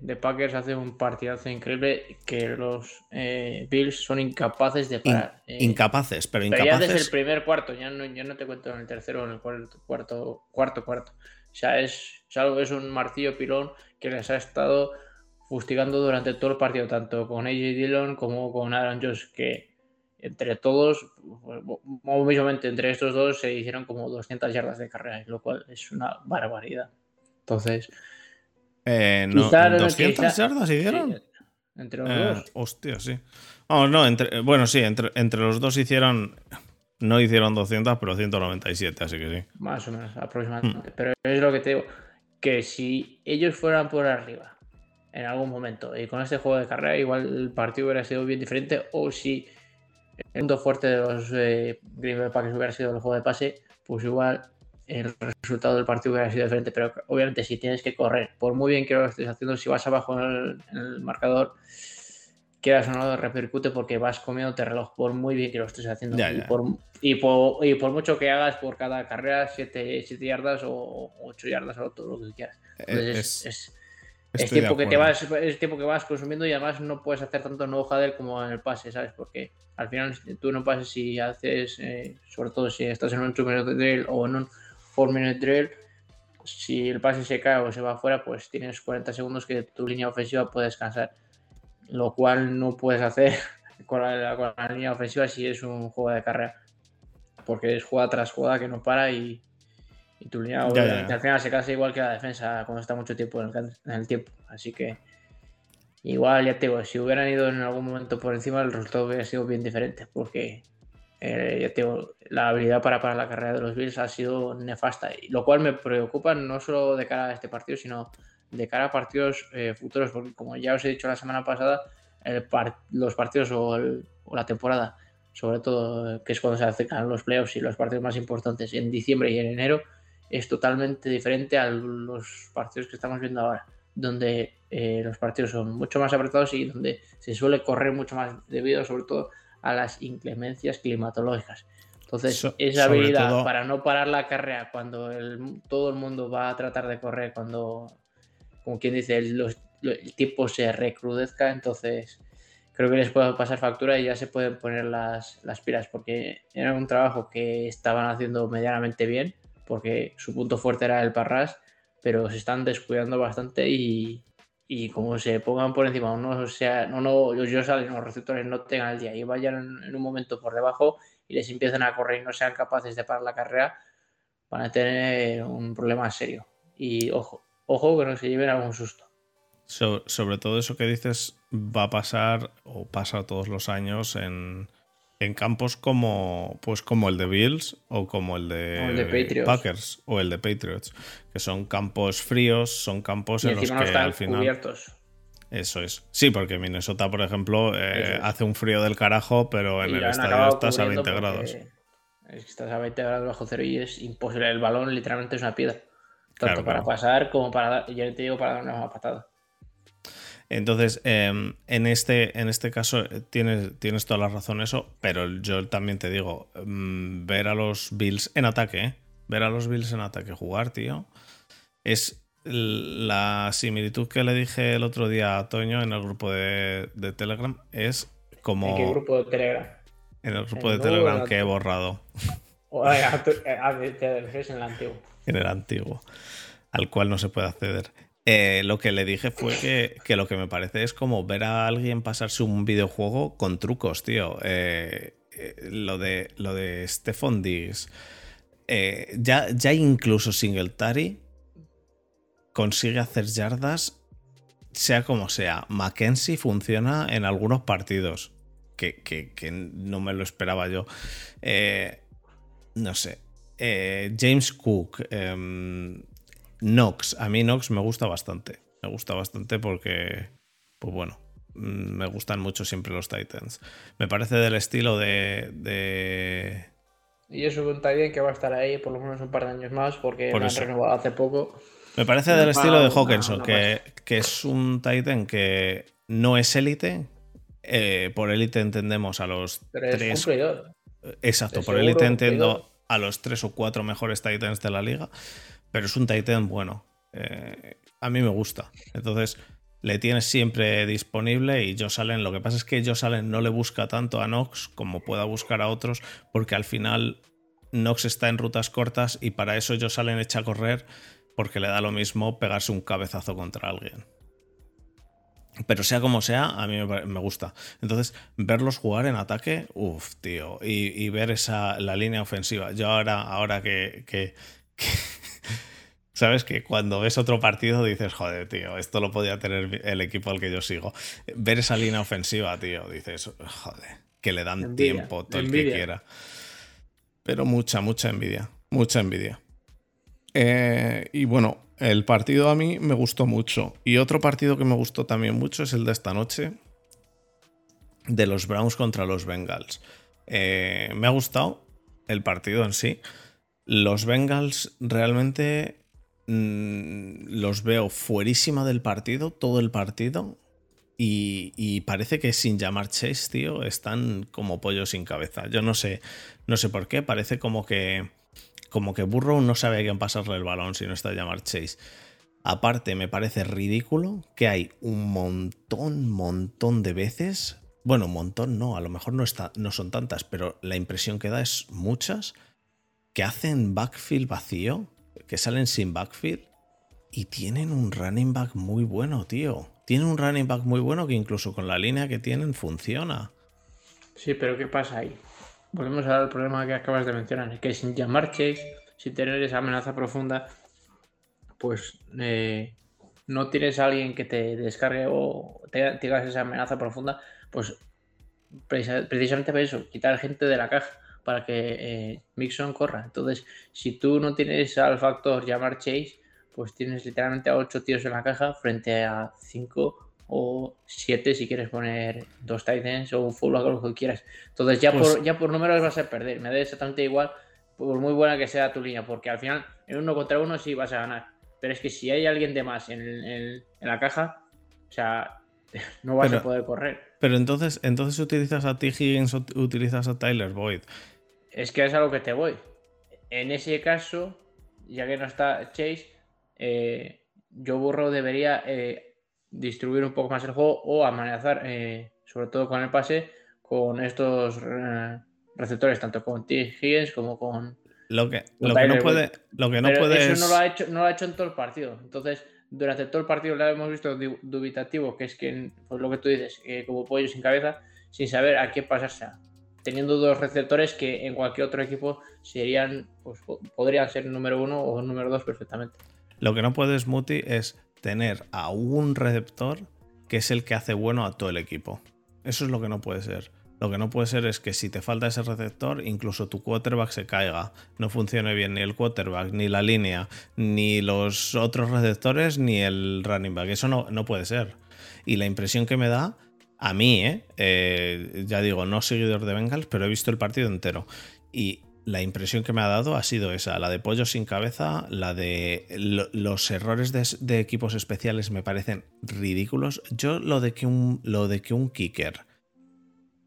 Speaker 2: de, Packers hace un partidazo increíble que los eh, Bills son incapaces de parar.
Speaker 1: Eh. incapaces, pero incapaces.
Speaker 2: ya desde el primer cuarto, ya no, no te cuento en el tercero o en el cuarto, cuarto, cuarto, cuarto. O sea, es, algo, es un martillo pilón que les ha estado fustigando durante todo el partido, tanto con AJ Dillon como con Aaron Jones, que entre todos, obviamente entre estos dos se hicieron como 200 yardas de carrera, lo cual es una barbaridad. Entonces,
Speaker 1: eh, no, ¿200 yardas hicieron?
Speaker 2: entre los dos.
Speaker 1: Eh, hostia, sí. no, entre, bueno, sí, entre, entre los dos hicieron no hicieron 200, pero 197, así que sí.
Speaker 2: Más o menos, aproximadamente. Pero es lo que te digo, que si ellos fueran por arriba en algún momento y con este juego de carrera, igual el partido hubiera sido bien diferente, o si el punto fuerte de los eh, Green Bay Packers hubiera sido el juego de pase, pues igual el resultado del partido hubiera sido diferente. Pero obviamente, si tienes que correr, por muy bien que lo estés haciendo, si vas abajo en el marcador, quieras o no repercute porque vas comiéndote reloj por muy bien que lo estés haciendo. Y, por, y, por, mucho que hagas por cada carrera 7 yardas o 8 yardas o todo lo que quieras. Eh, es, tiempo que te vas, es tiempo que vas consumiendo y además no puedes hacer tanto no él como en el pase, ¿sabes? Porque al final tú no pases si haces, eh, sobre todo si estás en un 2 minute drill o en un 4 minute drill, si el pase se cae o se va afuera, pues tienes 40 segundos que tu línea ofensiva puede descansar. Lo cual no puedes hacer con la, línea ofensiva si es un juego de carrera, porque es jugada tras jugada que no para y, tu línea al final se casa igual que la defensa cuando está mucho tiempo en el, tiempo. Así que igual, ya te digo, si hubieran ido en algún momento por encima, el resultado hubiera sido bien diferente, porque eh, ya te digo, la habilidad para parar la carrera de los Bills ha sido nefasta, lo cual me preocupa no solo de cara a este partido, sino de cara a partidos eh, futuros, porque como ya os he dicho la semana pasada, los partidos o, la temporada, sobre todo que es cuando se acercan los playoffs y los partidos más importantes en diciembre y en enero, es totalmente diferente a los partidos que estamos viendo ahora, donde eh, los partidos son mucho más apretados y donde se suele correr mucho más debido sobre todo a las inclemencias climatológicas. Entonces, esa habilidad para no parar la carrera cuando todo el mundo va a tratar de correr, cuando como quien dice, el, tiempo se recrudezca, entonces creo que les puede pasar factura y ya se pueden poner las, las pilas, porque era un trabajo que estaban haciendo medianamente bien, porque su punto fuerte era el parras, pero se están descuidando bastante y, como se pongan por encima, no sea, no, no, los salen los receptores no tengan el día y vayan en, un momento por debajo y les empiecen a correr y no sean capaces de parar la carrera, van a tener un problema serio. Y ojo, ojo que no se lleven algún susto.
Speaker 1: sobre todo eso que dices va a pasar o pasa todos los años en, campos como pues como el de Bills o como el de, Packers o el de Patriots, que son campos fríos, son campos en los que al final
Speaker 2: cubiertos.
Speaker 1: Eso es. Sí, porque Minnesota, por ejemplo, eh, hace un frío del carajo, pero en el estadio estás a 20 grados. Es
Speaker 2: que estás a 20 grados bajo cero y es imposible. El balón literalmente es una piedra. Tanto para pasar como para dar, yo te digo para dar una patada.
Speaker 1: Entonces, em, en, este, en este caso eh, tienes, tienes toda la razón eso, pero yo también te digo, mm, ver a los Bills en ataque, ¿eh? ver a los Bills en ataque jugar, tío, es la similitud que le dije el otro día a Toño en el grupo de, Telegram, es como...
Speaker 2: ¿En qué grupo de Telegram?
Speaker 1: En el grupo de Telegram que he borrado.
Speaker 2: O, te refieres en el antiguo
Speaker 1: en el antiguo, al cual no se puede acceder. Eh, lo que le dije fue que, lo que me parece es como ver a alguien pasarse un videojuego con trucos, tío. Eh, eh, lo de, lo de Stephon Diggs. ya, ya incluso Singletary consigue hacer yardas, sea como sea. Mackenzie funciona en algunos partidos, que, que no me lo esperaba yo. no sé. James Cook, Knox. A mí Knox me gusta bastante. Me gusta bastante porque, pues bueno, mm, me gustan mucho siempre los Titans. Me parece del estilo de.
Speaker 2: Y es un Titan que va a estar ahí por lo menos un par de años más porque lo han renovado hace poco.
Speaker 1: Me parece del estilo de Hawkinson, que, es un Titan que no es élite. Eh, por élite entendemos a los tres. Exacto, por élite entiendo a los tres o cuatro mejores Titans de la liga, pero es un Titan bueno. Eh, a mí me gusta. Entonces, le tienes siempre disponible y Josh Allen, lo que pasa es que Josh Allen no le busca tanto a Knox como pueda buscar a otros, porque al final Knox está en rutas cortas y para eso Josh Allen echa a correr porque le da lo mismo pegarse un cabezazo contra alguien. Pero sea como sea, a mí me, gusta. Entonces, verlos jugar en ataque, uff, tío. Y, ver esa la línea ofensiva. Yo ahora, ahora que, Sabes que cuando ves otro partido dices, joder, tío, esto lo podía tener el equipo al que yo sigo. Ver esa línea ofensiva, tío, dices, joder, que le dan tiempo todo el que quiera. Pero mucha, mucha envidia. Mucha envidia. Eh, y bueno, el partido a mí me gustó mucho. Y otro partido que me gustó también mucho es el de esta noche. De los Browns contra los Bengals. Eh, me ha gustado el partido en sí. Los Bengals realmente mm, los veo fuerísima del partido, todo el partido. Y, y, parece que sin llamar Chase, tío, están como pollo sin cabeza. Yo no sé, no sé por qué. Parece como que como que Burrow no sabe a quién pasarle el balón si no está llamar Chase. Aparte, me parece ridículo que hay un montón, montón de veces. Bueno, un montón no, a lo mejor no, está, no son tantas, pero la impresión que da es muchas que hacen backfield vacío, que salen sin backfield y tienen un running back muy bueno, tío. Tienen un running back muy bueno que incluso con la línea que tienen funciona.
Speaker 2: Sí, pero ¿qué pasa ahí? volvemos al problema que acabas de mencionar, es que sin llamar Chase, sin tener esa amenaza profunda, pues eh, no tienes a alguien que te descargue o te digas esa amenaza profunda, pues precisamente para eso, quitar gente de la caja para que eh, Mixon corra. Entonces, si tú no tienes al factor llamar Chase, pues tienes literalmente a 8 tíos en la caja frente a 5 o 7 si quieres poner dos Titans o un full o lo que quieras. Entonces ya, pues por, ya por números vas a perder. Me da exactamente igual, por muy buena que sea tu línea, porque al final en uno contra uno sí vas a ganar. Pero es que si hay alguien de más en, la caja, o sea, no vas a poder correr.
Speaker 1: Pero entonces, entonces utilizas a T. Higgins o utilizas a Tyler Boyd.
Speaker 2: Es que es a lo que te voy. En ese caso, ya que no está Chase, eh, yo burro debería eh, distribuir un poco más el juego o amenazar, eh, sobre todo con el pase, con estos receptores, tanto con T. Higgins como con.
Speaker 1: Lo que, lo que no puede. Lo que no puede
Speaker 2: eso no, lo ha hecho, no lo ha hecho en todo el partido. Entonces, durante todo el partido lo hemos visto dubitativo, que es que, pues lo que tú dices, como pollo sin cabeza, sin saber a qué pasarse. Teniendo dos receptores que en cualquier otro equipo serían, pues podrían ser número uno o número dos perfectamente.
Speaker 1: Lo que no puedes, Muti, es tener a un receptor que es el que hace bueno a todo el equipo. Eso es lo que no puede ser. Lo que no puede ser es que si te falta ese receptor, incluso tu quarterback se caiga. No funcione bien ni el quarterback, ni la línea, ni los otros receptores, ni el running back. Eso no, no puede ser. Y la impresión que me da, a mí, ¿eh? Eh, ya digo, no seguidor de Bengals, pero he visto el partido entero. Y la impresión que me ha dado ha sido esa, la de pollo sin cabeza, la de los errores de, equipos especiales me parecen ridículos. Yo lo de que un, lo de que un kicker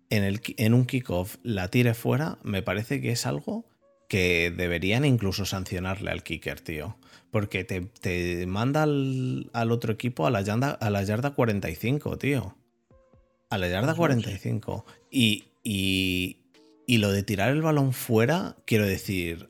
Speaker 1: en, el, en un kickoff la tire fuera me parece que es algo que deberían incluso sancionarle al kicker, tío. Porque te, manda al, otro equipo a la, yarda, a la yarda 45, tío. A la yarda 45. Y, y, y lo de tirar el balón fuera, quiero decir,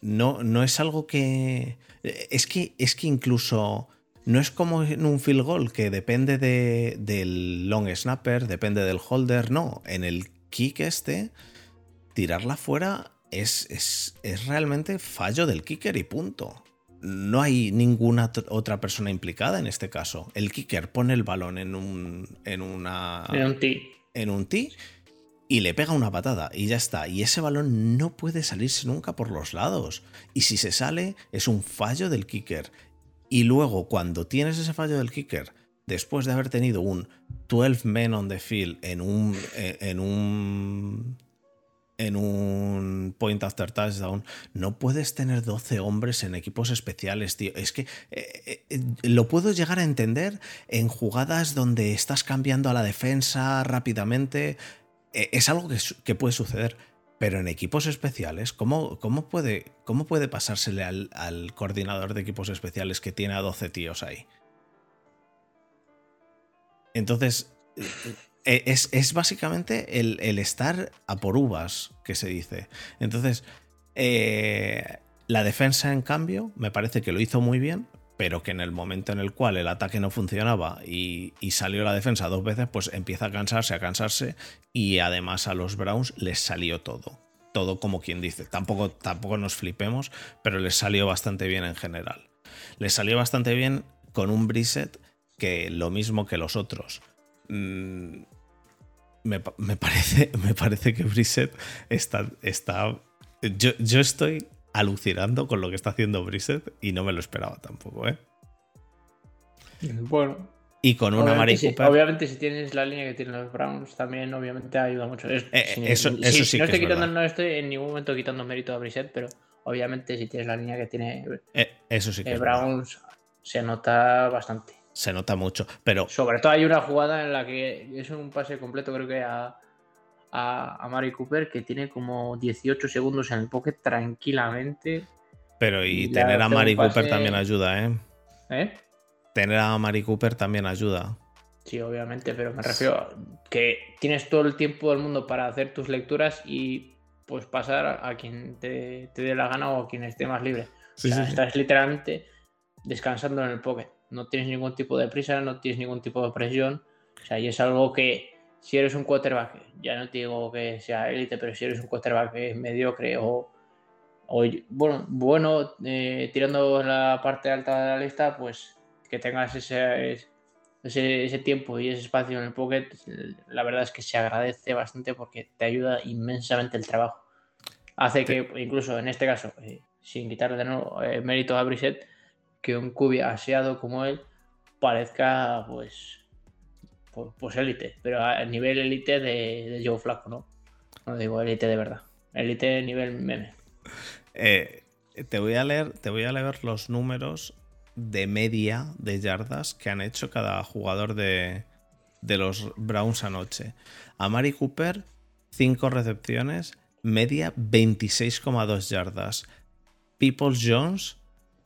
Speaker 1: no, no es algo que. Es que, es que incluso. No es como en un field goal que depende de, del long snapper, depende del holder. No, en el kick este, tirarla fuera es, es, es realmente fallo del kicker y punto. No hay ninguna otra persona implicada en este caso. El kicker pone el balón en un. en una.
Speaker 2: En un tee.
Speaker 1: En un tee y le pega una patada y ya está. Y ese balón no puede salirse nunca por los lados. Y si se sale, es un fallo del kicker. Y luego, cuando tienes ese fallo del kicker, después de haber tenido un 12 men on the field en un. en un. En un point after touchdown, no puedes tener 12 hombres en equipos especiales, tío. Es que eh, eh, lo puedo llegar a entender en jugadas donde estás cambiando a la defensa rápidamente, eh, es algo que, puede suceder. Pero en equipos especiales, ¿cómo, cómo, puede, cómo puede, pasársele al, coordinador de equipos especiales que tiene a 12 tíos ahí? Entonces, eh, es, básicamente el, estar a por uvas, que se dice. Entonces, eh, la defensa, en cambio, me parece que lo hizo muy bien, pero que en el momento en el cual el ataque no funcionaba y, salió la defensa dos veces, pues empieza a cansarse, a cansarse y además a los Browns les salió todo. Todo como quien dice. Tampoco, tampoco nos flipemos, pero les salió bastante bien en general. Les salió bastante bien con un Brissett que lo mismo que los otros. Mm, me, parece, me parece que Brissett está... está yo, yo estoy alucinando con lo que está haciendo Brissett y no me lo esperaba tampoco, ¿eh?
Speaker 2: Bueno.
Speaker 1: Y con una Mari
Speaker 2: Obviamente, si tienes la línea que tienen los Browns, también obviamente ayuda mucho.
Speaker 1: Eh, eso, eso sí
Speaker 2: no
Speaker 1: estoy
Speaker 2: quitando, No estoy en ningún momento quitando mérito a Brissett, pero obviamente si tienes la línea que tiene
Speaker 1: eh, eso sí que
Speaker 2: Browns, se nota bastante.
Speaker 1: Se nota mucho, pero...
Speaker 2: Sobre todo hay una jugada en la que es un pase completo, creo que a a, Mari Cooper que tiene como 18 segundos en el pocket tranquilamente.
Speaker 1: Pero y, tener a Mari Cooper también ayuda, ¿eh?
Speaker 2: ¿eh?
Speaker 1: Tener a Mari Cooper también ayuda.
Speaker 2: Sí, obviamente, pero me refiero a que tienes todo el tiempo del mundo para hacer tus lecturas y pues pasar a quien te, dé la gana o a quien esté más libre. Estás literalmente descansando en el pocket. No tienes ningún tipo de prisa, no tienes ningún tipo de presión. O sea, y es algo que si eres un quarterback, ya no te digo que sea élite, pero si eres un quarterback mediocre o, bueno, bueno eh, tirando la parte alta de la lista, pues que tengas ese, ese, tiempo y ese espacio en el pocket, la verdad es que se agradece bastante porque te ayuda inmensamente el trabajo. Hace que, incluso en este caso, eh, sin quitarle de nuevo eh, mérito a Brissett, que un cubi aseado como él parezca pues pues élite, pero a nivel élite de, Joe Flaco, ¿no? No digo élite de verdad. Élite nivel meme.
Speaker 1: Eh, te voy a leer, te voy a leer los números de media de yardas que han hecho cada jugador de, de los Browns anoche. A Mari Cooper, 5 recepciones, media 26,2 yardas. Peoples Jones,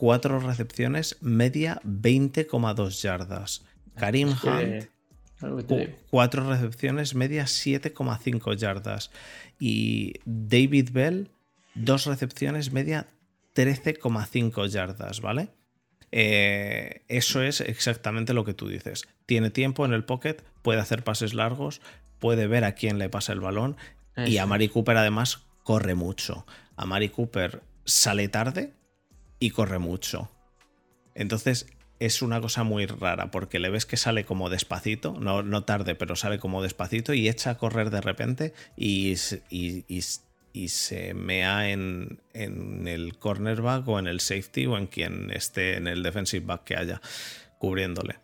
Speaker 1: 4 recepciones, media 20,2 yardas. Karim Hunt, Cuatro recepciones, media 7,5 yardas. Y David Bell, dos recepciones, media 13,5 yardas, ¿vale? Eh, eso es exactamente lo que tú dices. Tiene tiempo en el pocket, puede hacer pases largos, puede ver a quién le pasa el balón. Y a Mari Cooper además corre mucho. A Mari Cooper sale tarde y corre mucho. Entonces, es una cosa muy rara porque le ves que sale como despacito, no, no tarde, pero sale como despacito y echa a correr de repente y, y, se mea en, en, el cornerback o en el safety o en quien esté en el defensive back que haya cubriéndole.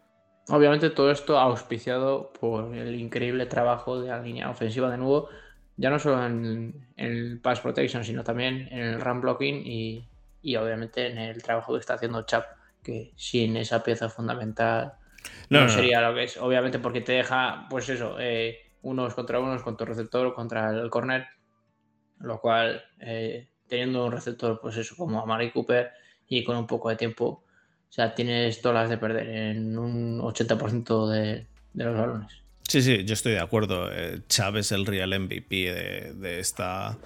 Speaker 2: Obviamente todo esto auspiciado por el increíble trabajo de la línea ofensiva de nuevo, ya no solo en, el pass protection, sino también en el run blocking y, y obviamente en el trabajo que está haciendo Chap que sin esa pieza fundamental no, sería lo que es. Obviamente porque te deja, pues eso, eh, unos contra unos, con tu receptor, contra el corner, lo cual, eh, teniendo un receptor, pues eso, como a Mari Cooper y con un poco de tiempo, o sea, tienes todas las de perder en un 80% de, los balones.
Speaker 1: Sí, sí, yo estoy de acuerdo. Eh, Chávez es el real MVP de, esta,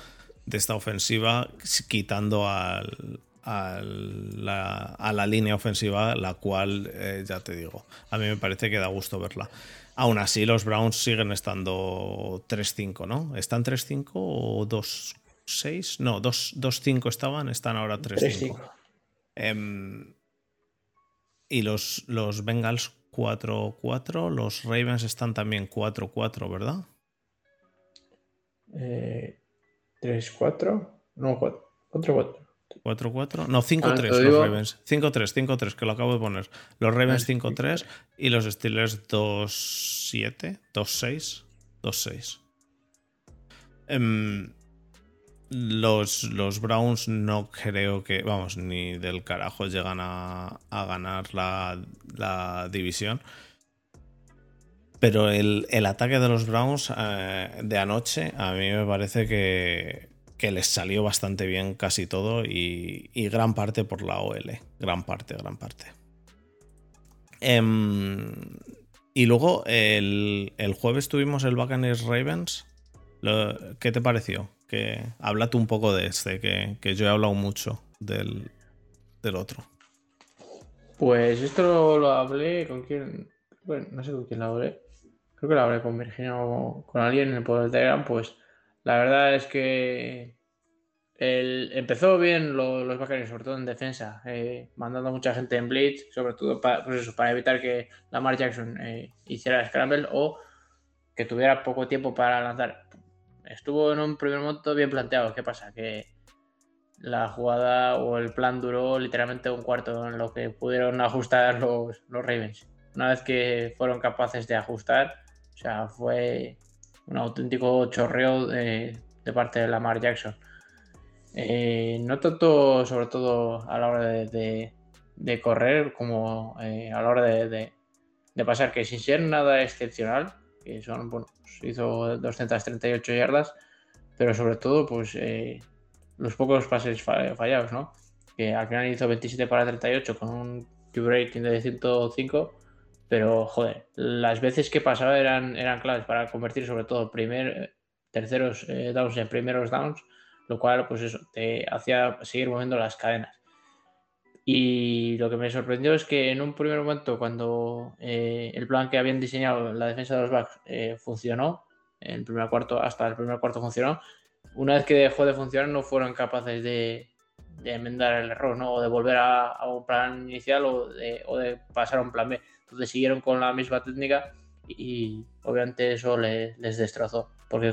Speaker 1: de esta ofensiva, quitando al, a la, línea ofensiva, la cual, eh, ya te digo, a mí me parece que da gusto verla. Aún así, los Browns siguen estando 3-5, ¿no? ¿Están 3-5 o 2-6? No, 2-5 estaban, están ahora 3-5. Em, y los, los Bengals 4-4, los Ravens están también 4-4, ¿verdad?
Speaker 2: 3-4, eh, no, 4-4.
Speaker 1: 4-4. No, 5-3 ah, los Ravens. 5-3, 5-3, que lo acabo de poner. Los Ravens 5-3 y los Steelers 2-7, 2-6, 2-6. los, los Browns no creo que, vamos, ni del carajo llegan a, a ganar la, la, división. Pero el, el, ataque de los Browns eh, de anoche a mí me parece que, que les salió bastante bien casi todo y, gran parte por la OL. Gran parte, gran parte. Em, y luego el, jueves tuvimos el Buccaneers Ravens. ¿Qué te pareció? Que háblate un poco de este, que, yo he hablado mucho del, del otro.
Speaker 2: Pues esto lo, hablé con quién. Bueno, no sé con quién lo hablé. Creo que lo hablé con Virginia con alguien en el poder de Telegram. Pues la verdad es que empezó bien los, los sobre todo en defensa, eh, mandando mucha gente en blitz, sobre todo para, pues para evitar que Lamar Jackson eh, hiciera scramble o que tuviera poco tiempo para lanzar. Estuvo en un primer momento bien planteado. ¿Qué pasa? Que la jugada o el plan duró literalmente un cuarto en lo que pudieron ajustar los Ravens. Una vez que fueron capaces de ajustar, o sea, fue un auténtico chorreo de, parte de Lamar Jackson. Eh, no tanto, sobre todo a la hora de, correr, como eh, a la hora de, pasar, que sin ser nada excepcional, que son, bueno, pues hizo 238 yardas, pero sobre todo, pues eh, los pocos pases fallados, ¿no? Que al final hizo 27 para 38 con un QB rating de 105, pero joder, las veces que pasaba eran, eran claves para convertir sobre todo primer, terceros eh, downs en primeros downs, lo cual pues eso, te hacía seguir moviendo las cadenas. Y lo que me sorprendió es que en un primer momento, cuando eh, el plan que habían diseñado la defensa de los backs eh, funcionó, en el primer cuarto, hasta el primer cuarto funcionó, una vez que dejó de funcionar no fueron capaces de, enmendar el error, ¿no? O de volver a, un plan inicial o de, pasar a un plan B. Entonces siguieron con la misma técnica y, obviamente eso les, destrozó, porque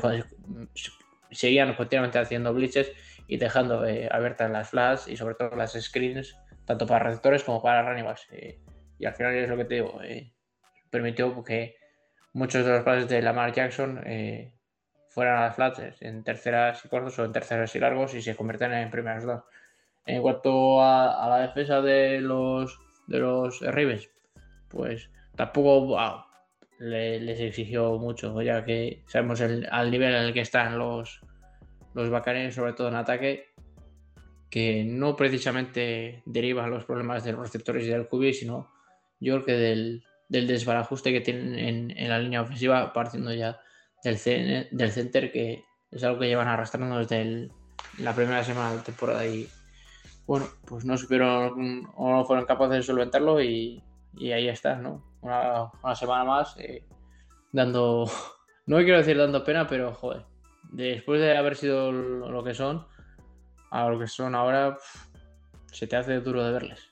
Speaker 2: seguían continuamente haciendo blitzes y dejando eh, abiertas las flash y sobre todo las screens, tanto para receptores como para running. Eh, y al final es lo que te digo, eh, permitió que muchos de los pases de Lamar Jackson fueran a las flats en terceras y cortos o en terceras y largos y se convierten en primeras dos. En cuanto a, la defensa de los de los Ravens, pues tampoco les exigió mucho, ya que sabemos el, al nivel en el que están los, los bacanes, sobre todo en ataque, que no precisamente derivan los problemas de los receptores y del QB, sino yo creo que del, del desbarajuste que tienen en, la línea ofensiva, partiendo ya del, del center, que es algo que llevan arrastrando desde la primera semana de temporada. Y bueno, pues no supieron o no fueron capaces de solventarlo y, ahí está, ¿no? Una, semana más eh, dando, no quiero decir dando pena, pero joder, después de haber sido lo que son, a lo que son ahora, se te hace duro de verles.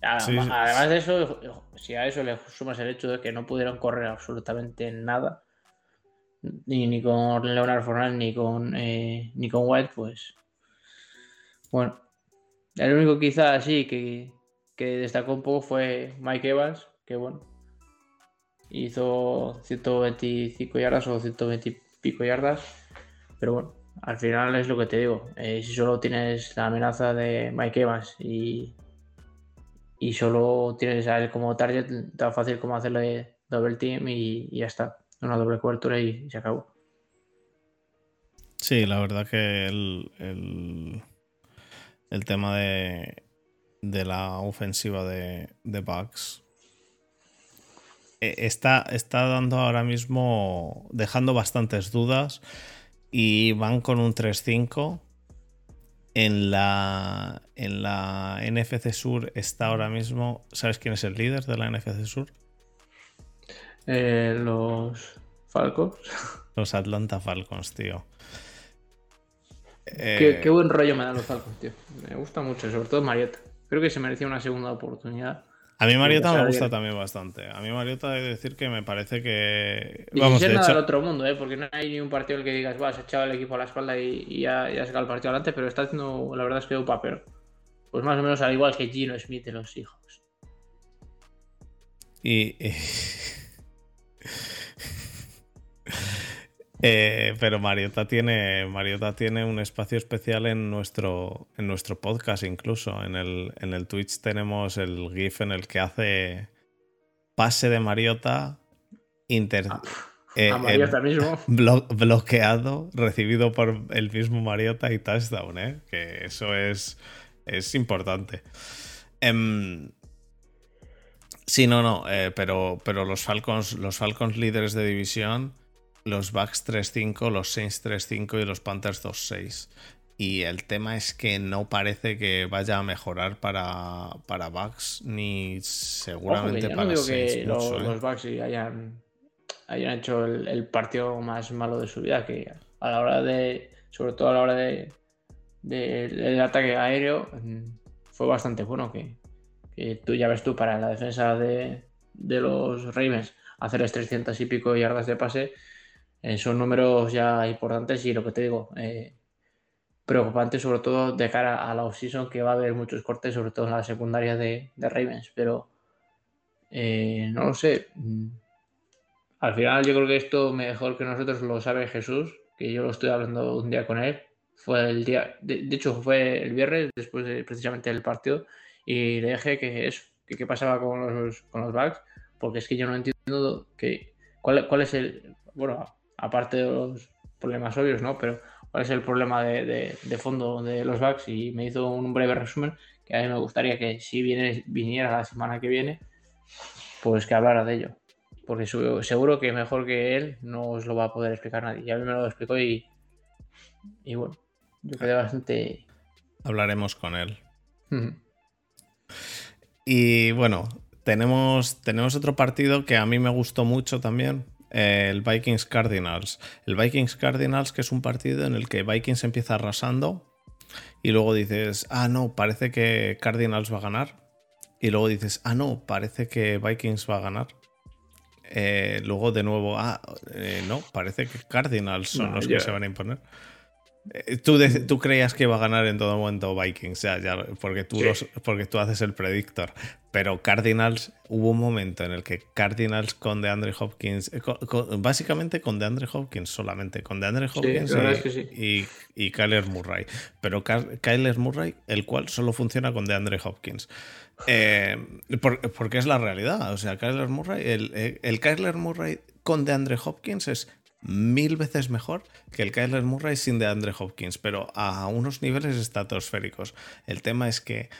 Speaker 2: Además, de eso, si a eso le sumas el hecho de que no pudieron correr absolutamente nada, ni, con Leonard Fornal ni con eh, ni con White, pues bueno. El único quizá así que, que destacó un poco fue Mike Evans, que bueno, hizo 125 yardas o 120 y pico yardas, pero bueno, al final es lo que te digo, eh, si solo tienes la amenaza de Mike Evans y, y solo tienes a él como target, tan fácil como hacerle double team y ya está una doble cobertura y, se acabó.
Speaker 1: Sí, la verdad que el, el, tema de, de, la ofensiva de, de Bucks eh, está, está dando ahora mismo, dejando bastantes dudas y van con un 3-5. En la, en la NFC Sur está ahora mismo, ¿sabes quién es el líder de la NFC Sur?
Speaker 2: Eh, los Falcons.
Speaker 1: Los Atlanta Falcons, tío.
Speaker 2: Qué, eh, buen rollo me dan los Falcons, tío. Me gusta mucho, sobre todo Mariota. Creo que se merecía una segunda oportunidad.
Speaker 1: A mí Mariota me gusta también bastante. A mí Mariota de decir que me parece que.
Speaker 2: Vamos, de nada del otro mundo, ¿eh? porque no hay ni un partido en el que digas, va, se ha echado el equipo a la espalda y, ya, ya, sacado el partido adelante, pero está haciendo, la verdad es que un papel. Pues más o menos al igual que Gino Smith de los hijos.
Speaker 1: y... Eh, pero Mariota tiene, Mariota tiene un espacio especial en nuestro, en nuestro podcast, incluso. En el, en el Twitch tenemos el GIF en el que hace pase de Mariota inter,
Speaker 2: ah, eh, mismo.
Speaker 1: bloqueado, recibido por el mismo Mariota y touchdown, ¿eh? Que eso es, es importante. Em, sí, no, no, eh, pero, pero los Falcons, los Falcons líderes de división los Bucks 3-5, los Saints 3-5 y los Panthers 2-6. Y el tema es que no parece que vaya a mejorar para, para Bucks ni seguramente para
Speaker 2: no que los, ¿eh? los Bucks hayan, hayan hecho el, partido más malo de su vida, que a la hora de, sobre todo a la hora de, del ataque aéreo, mm, fue bastante bueno. Que, tú ya ves tú para la defensa de, de los Ravens hacerles 300 y pico yardas de pase, eh, son números ya importantes y lo que te digo, eh, preocupante sobre todo de cara a la offseason que va a haber muchos cortes, sobre todo en la secundaria de, Ravens, pero eh, no lo sé. Mm, al final yo creo que esto mejor que nosotros lo sabe Jesús, que yo lo estoy hablando un día con él. Fue el día, de, hecho fue el viernes, después de precisamente del partido, y le dije que eso, que qué pasaba con los, con los Bucks, porque es que yo no entiendo que, cuál, cuál es el, bueno, aparte de los problemas obvios, ¿no? Pero cuál es el problema de, fondo de los backs y me hizo un breve resumen que a mí me gustaría que si viene, viniera la semana que viene, pues que hablara de ello. Porque seguro que mejor que él no os lo va a poder explicar nadie. Y a mí me lo explicó y, y bueno, yo quedé bastante...
Speaker 1: Hablaremos con él. y bueno, tenemos, tenemos otro partido que a mí me gustó mucho también, el Vikings Cardinals. El Vikings Cardinals, que es un partido en el que Vikings empieza arrasando y luego dices, ah, no, parece que Cardinals va a ganar. Y luego dices, ah, no, parece que Vikings va a ganar. Eh, luego de nuevo, ah, eh, no, parece que Cardinals son los que se van a imponer. Eh, tú, tú, creías que iba a ganar en todo momento Vikings, ya, ya, porque, tú porque tú haces el predictor. Pero Cardinals, hubo un momento en el que Cardinals con DeAndre Hopkins, eh, básicamente con DeAndre Hopkins solamente, con DeAndre Hopkins y, y, Kyler Murray. Pero Kyler Murray, el cual solo funciona con DeAndre Hopkins. Eh, porque es la realidad. O sea, Kyler Murray, el, el Kyler Murray con DeAndre Hopkins es mil veces mejor que el Kyler Murray sin de Andre Hopkins, pero a unos niveles estratosféricos. El tema es que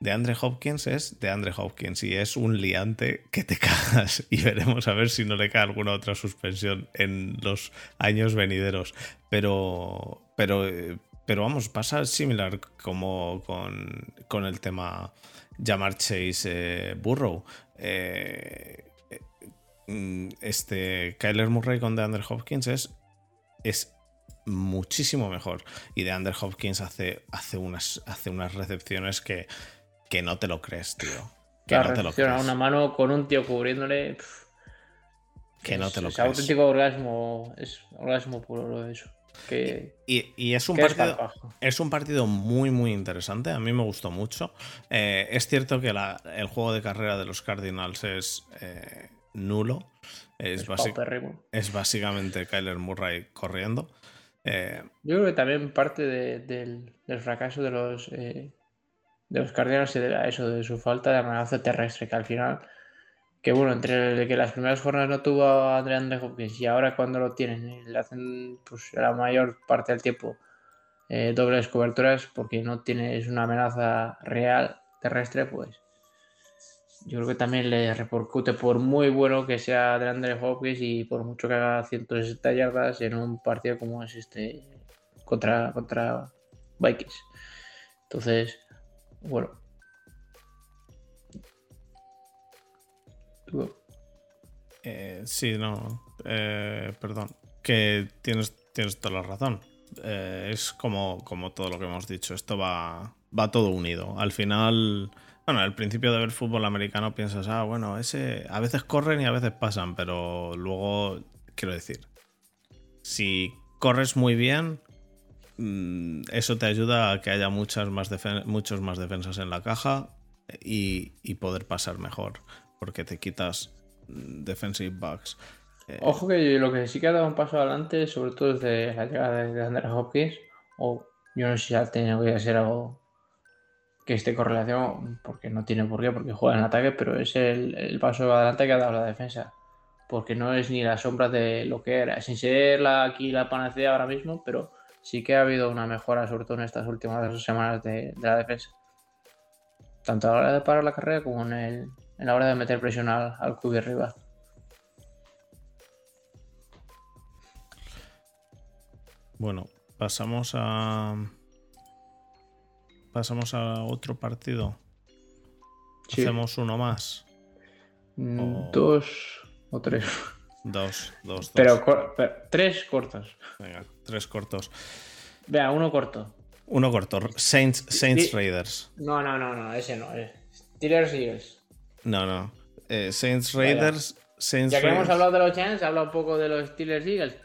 Speaker 1: de Andre Hopkins es de Andre Hopkins y es un liante que te cagas y veremos a ver si no le cae alguna otra suspensión en los años venideros. Pero, pero, pero vamos, pasa similar como con, el tema llamar Chase eh, Burrow. Eh, este Kyler Murray con DeAndre Hopkins es, es muchísimo mejor. Y DeAndre Hopkins hace, hace, unas, hace unas recepciones que, que no te lo crees, tío. Que
Speaker 2: no te lo crees. una mano con un tío cubriéndole.
Speaker 1: que no te lo
Speaker 2: es
Speaker 1: crees.
Speaker 2: auténtico orgasmo. Es orgasmo puro lo de eso.
Speaker 1: y, es, un partido, es, un partido muy, muy interesante. A mí me gustó mucho. Eh, es cierto que el juego de carrera de los Cardinals es, eh, nulo. Es, es básicamente Kyler Murray corriendo. Eh,
Speaker 2: Yo creo que también parte del, fracaso de los, eh, de los Cardinals se debe a eso, de su falta de amenaza terrestre, que al final, que bueno, entre que las primeras jornadas no tuvo a André Hopkins y ahora cuando lo tienen, le hacen pues, la mayor parte del tiempo eh, dobles coberturas porque no tienes una amenaza real terrestre, pues yo creo que también le repercute por muy bueno que sea de Andre Hopkins y por mucho que haga 160 yardas en un partido como es este contra, contra Vikings. Entonces, bueno.
Speaker 1: Eh, sí, no. Eh, perdón. Que tienes, tienes toda la razón. Eh, es como, como todo lo que hemos dicho. Esto va, va todo unido. Al final bueno, al principio de ver fútbol americano piensas, ah, bueno, ese a veces corren y a veces pasan, pero luego, quiero decir, si corres muy bien, mm, eso te ayuda a que haya muchas más muchos más defensas en la caja y, poder pasar mejor, porque te quitas mm, defensive bugs.
Speaker 2: Eh, Ojo que lo que sí que ha dado un paso adelante, sobre todo desde la llegada de Andrés Hopkins, o yo no sé si ya tenía que ser algo que esté correlación, porque no tiene por qué, porque juega en ataque, pero es el, paso adelante que ha dado la defensa. Porque no es ni la sombra de lo que era, sin ser la, aquí la panacea ahora mismo, pero sí que ha habido una mejora, sobre todo en estas últimas dos semanas de, la defensa. Tanto a la hora de parar la carrera como en, el, en la hora de meter presión al, al cubi arriba.
Speaker 1: Bueno, pasamos a, pasamos a otro partido.
Speaker 2: Sí.
Speaker 1: Hacemos uno más.
Speaker 2: Mm,
Speaker 1: o-
Speaker 2: Dos o tres.
Speaker 1: Dos, dos, dos.
Speaker 2: Pero, tres cortos.
Speaker 1: Venga, tres cortos.
Speaker 2: Vea, uno corto.
Speaker 1: Uno corto. Saints, Saints. Raiders.
Speaker 2: No, no, no, no, ese no. eh. Steelers Eagles.
Speaker 1: No, no. Eh, Saints
Speaker 2: Vaya.
Speaker 1: Raiders. Saints
Speaker 2: Ya que hemos hablado de los Giants, habla un poco de los Steelers Eagles.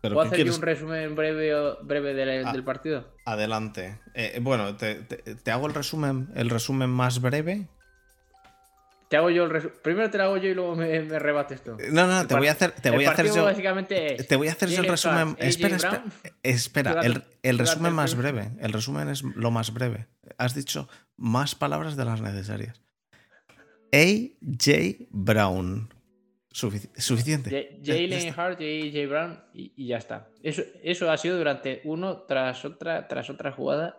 Speaker 1: ¿Pero
Speaker 2: ¿Puedo hacer un resumen breve, breve
Speaker 1: Ah.
Speaker 2: del partido?
Speaker 1: Adelante. Eh, bueno, te, te- te hago el resumen, el resumen más breve.
Speaker 2: Te hago yo el resumen. Primero te lo hago yo y luego me, me rebates tú.
Speaker 1: No, no,
Speaker 2: El
Speaker 1: te voy a hacer, te voy a hacer yo.
Speaker 2: básicamente es
Speaker 1: Te voy a hacer yo el resumen. Espera, espera. Espera, el, el resumen más breve. El resumen es lo más breve. Has dicho más palabras de las necesarias. A.J. Brown. Sufici- suficiente.
Speaker 2: Jalen. Hart y AJ Brown y, y ya está. Eso, eso ha sido durante uno tras otra, tras otra jugada.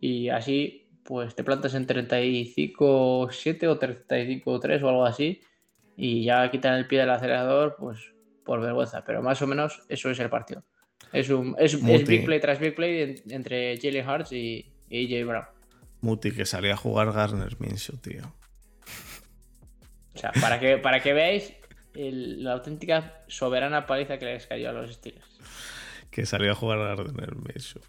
Speaker 2: Y así, pues te plantas en 35-7 o 35-3 o algo así. Y ya quitan el pie del acelerador, pues por vergüenza. Pero más o menos eso es el partido. Es un es, big play tras big play en- entre Jalen Hurts y, y AJ Brown.
Speaker 1: Muti, que salía a jugar Garner Minshew, tío.
Speaker 2: O sea, para que, para que veáis el- la auténtica soberana paliza que les cayó a los Steelers.
Speaker 1: Que salió a jugar Garner Minshew.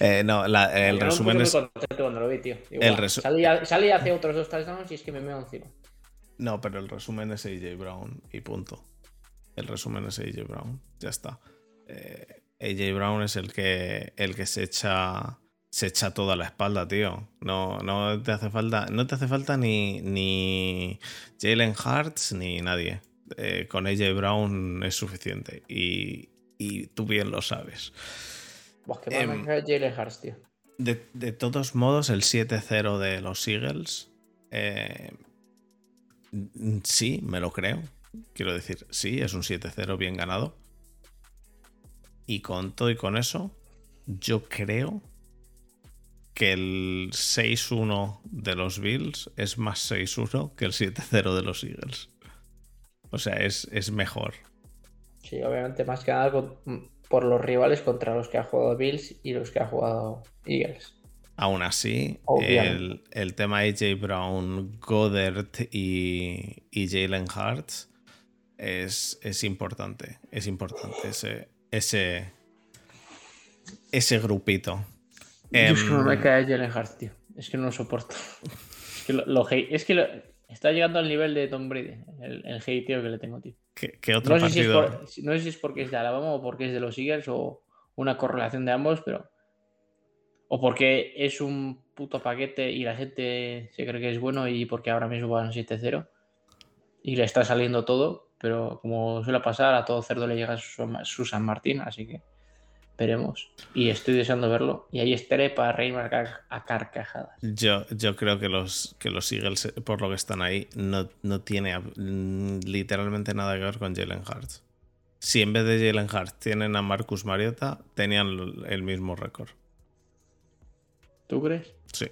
Speaker 1: Eh, no, la- el
Speaker 2: Yo
Speaker 1: resumen es.
Speaker 2: cuando lo vi, tío.
Speaker 1: El
Speaker 2: "Buah,
Speaker 1: resu-
Speaker 2: salí, a- salí hace otros dos touchdowns y es que me meo encima.
Speaker 1: No, pero el resumen es AJ Brown y punto. El resumen es AJ Brown. Ya está. Eh, AJ Brown es el que, el que se echa. Se echa toda la espalda, tío. No, no te hace falta. No te hace falta ni, ni Jalen Hurts ni nadie. Eh, con AJ Brown es suficiente. Y, y tú bien lo sabes. Em,
Speaker 2: me cae Jalen Hurts, tío.
Speaker 1: De, de todos modos, el 7-0 de los Eagles. eh, sí, me lo creo. Quiero decir, sí, es un 7-0 bien ganado. Y con todo y con eso, yo creo que el 6-1 de los Bills es más 6-1 que el 7-0 de los Eagles. O sea, es, es mejor.
Speaker 2: Sí, obviamente, más que nada por los rivales contra los que ha jugado Bills y los que ha jugado Eagles.
Speaker 1: Aún así, el, el tema AJ Brown, Goddard y, y Jalen Hurts es, es importante. Es importante ese, ese, ese grupito.
Speaker 2: Yo es que no me
Speaker 1: Em,
Speaker 2: cae Jalen Hurts, tío. Es que no lo soporto. Es que, lo, lo hate- es que lo- está llegando al nivel de Tom Brady, el, el hateo que le tengo, tío.
Speaker 1: ¿qué, qué otro
Speaker 2: No sé, si por- no sé si es porque es de Alabama o porque es de los Eagles o una correlación de ambos, pero. O porque es un puto paquete y la gente se cree que es bueno y porque ahora mismo van 7-0 y le está saliendo todo, pero como suele pasar, a todo cerdo le llega su, su San Martín, así que veremos. Y estoy deseando verlo y ahí estaré para reírme a car- a carcajadas.
Speaker 1: Yo, yo creo que los, que los Eagles, por lo que están ahí, no, no tiene mm, literalmente nada que ver con Jalen Hurts. Si en vez de Jalen Hurts tienen a Marcus Mariota, tenían el mismo récord.
Speaker 2: ¿Tú crees?
Speaker 1: Sí.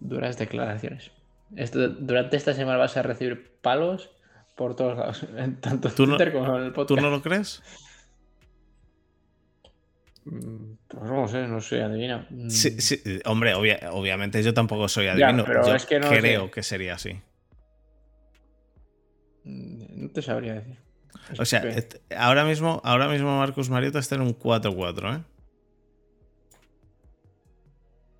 Speaker 2: Duras declaraciones. Esto- durante esta semana vas a recibir palos por todos lados, tanto en
Speaker 1: ¿Tú no-
Speaker 2: como en el
Speaker 1: ¿Tú
Speaker 2: podcast.
Speaker 1: no lo crees?
Speaker 2: Mm, Pues no sé, no soy adivino. Mm,
Speaker 1: Sí, sí, hombre, obvia- obviamente yo tampoco soy
Speaker 2: Ya,
Speaker 1: adivino.
Speaker 2: pero
Speaker 1: yo
Speaker 2: es que no
Speaker 1: creo
Speaker 2: sé.
Speaker 1: que sería así.
Speaker 2: mm, No te sabría decir.
Speaker 1: O sea,
Speaker 2: que-
Speaker 1: ahora mismo, ahora mismo Marcus Mariota está en un 4-4, ¿eh?